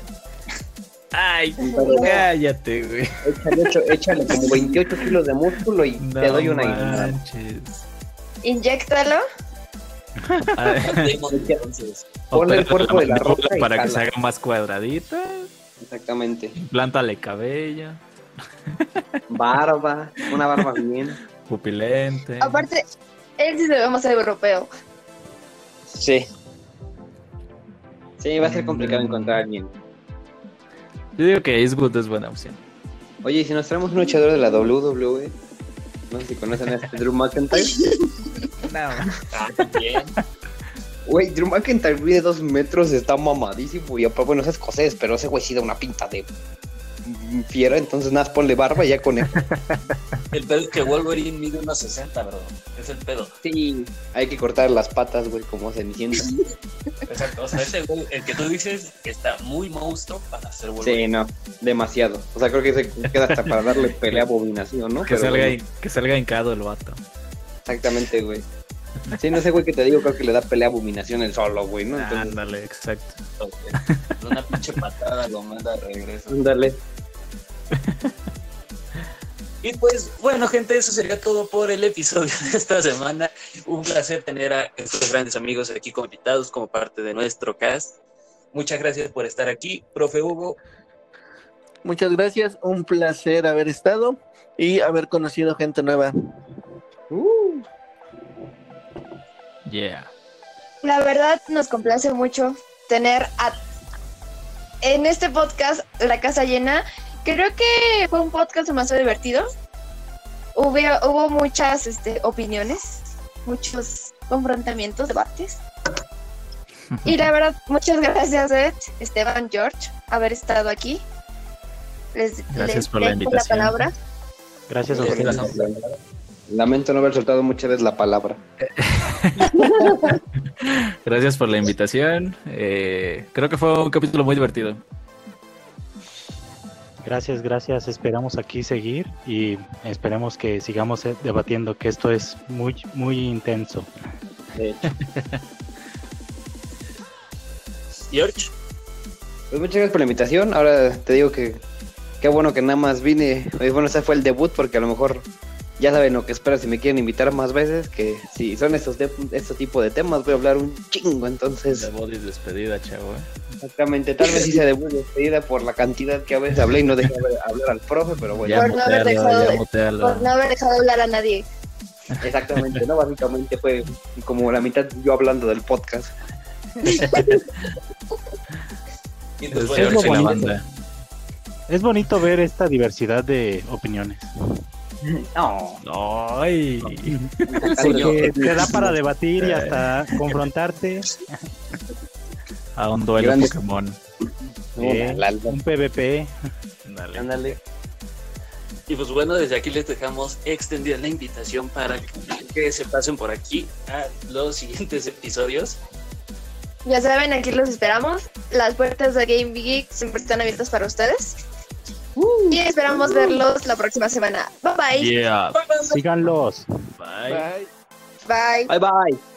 Ay, Pero- cállate, güey. échale, ocho- échale como 28 kilos de músculo y No te doy una manches. Inyéctalo. *laughs* Ah. *laughs* Ponle el cuerpo de la roca para que se haga más cuadradita. Exactamente. Plántale cabello, *laughs* Barba, una barba bien. pupilente. Aparte, él sí se ve más europeo. Sí. Sí, va a ser complicado Mm. encontrar a alguien. Yo digo que Eastwood es buena opción. Oye, ¿y si nos traemos un luchador de la WWE, no sé si conocen a este Drew McIntyre. *laughs* Bien. *laughs* Güey, Drew McIntyre mide dos metros, está mamadísimo. Y aparte, bueno, es escocés, pero ese güey sí da una pinta de fiera. Entonces, nada, ponle barba y ya con él. El pedo es que Wolverine mide unos 60, bro. Es el pedo. Sí, hay que cortar las patas, güey, como Cenicienta. Exacto. O sea, ese güey, el que tú dices, está muy monstruo para ser Sí, Wolverine. no, demasiado. O sea, creo que se queda hasta para darle pelea a *laughs* abominación, ¿no? Que Pero salga, bueno, que salga hincado el vato. Exactamente, güey. Sí, no sé, güey, que te digo, creo que le da pelea a abominación el solo, güey, ¿no? Entonces, Ándale, exacto. De Una pinche patada lo manda de regreso. ándale. Y pues, bueno, gente, eso sería todo por el episodio de esta semana. Un placer tener a estos grandes amigos aquí como invitados, como parte de nuestro cast. Muchas gracias por estar aquí, profe Hugo. Muchas gracias, un placer haber estado y haber conocido gente nueva. Yeah. La verdad nos complace mucho tener a... en este podcast la casa llena. Creo que fue un podcast demasiado divertido. Hubo, hubo muchas este, opiniones, muchos confrontamientos, debates. *laughs* Y la verdad, muchas gracias, Ed, Esteban, George, haber estado aquí. Les, Gracias les por la invitación. palabra. Gracias a Eh, ustedes. Lamento no haber soltado muchas veces la palabra. *laughs* Gracias por la invitación. Eh, creo que fue un capítulo muy divertido. Gracias, gracias. Esperamos aquí seguir y esperemos que sigamos eh, debatiendo, que esto es muy, muy intenso. De hecho. George. Pues muchas gracias por la invitación. Ahora te digo que qué bueno que nada más vine. Bueno, ese fue el debut porque a lo mejor ya saben lo que espero si me quieren invitar más veces. Que si son estos, de, estos tipos de temas, voy a hablar un chingo. Entonces, Debut y despedida, chavo. ¿eh? exactamente, tal vez hice debut de despedida por la cantidad que a veces hablé y no dejé hablar- hablar al profe, pero bueno, Ya Por no haber dejado ya de- mutealo. Por no haber dejado hablar a nadie. exactamente, ¿no? Básicamente fue como la mitad yo hablando del podcast. *laughs* Y Es Es bonito. Es bonito ver esta diversidad de opiniones. *laughs* No, Ay. Porque te da para debatir y hasta confrontarte. *laughs* A un duelo Grande. Pokémon. Eh, un PvP. Dale. ándale. Y pues bueno, desde aquí les dejamos extendida la invitación para que se pasen por aquí a los siguientes *laughs* episodios. Ya saben, aquí los esperamos. Las puertas de Game Geek siempre están abiertas para ustedes. Y esperamos verlos la próxima semana. Bye bye. Yeah. Síganlos. Bye. Bye. Bye. Bye bye.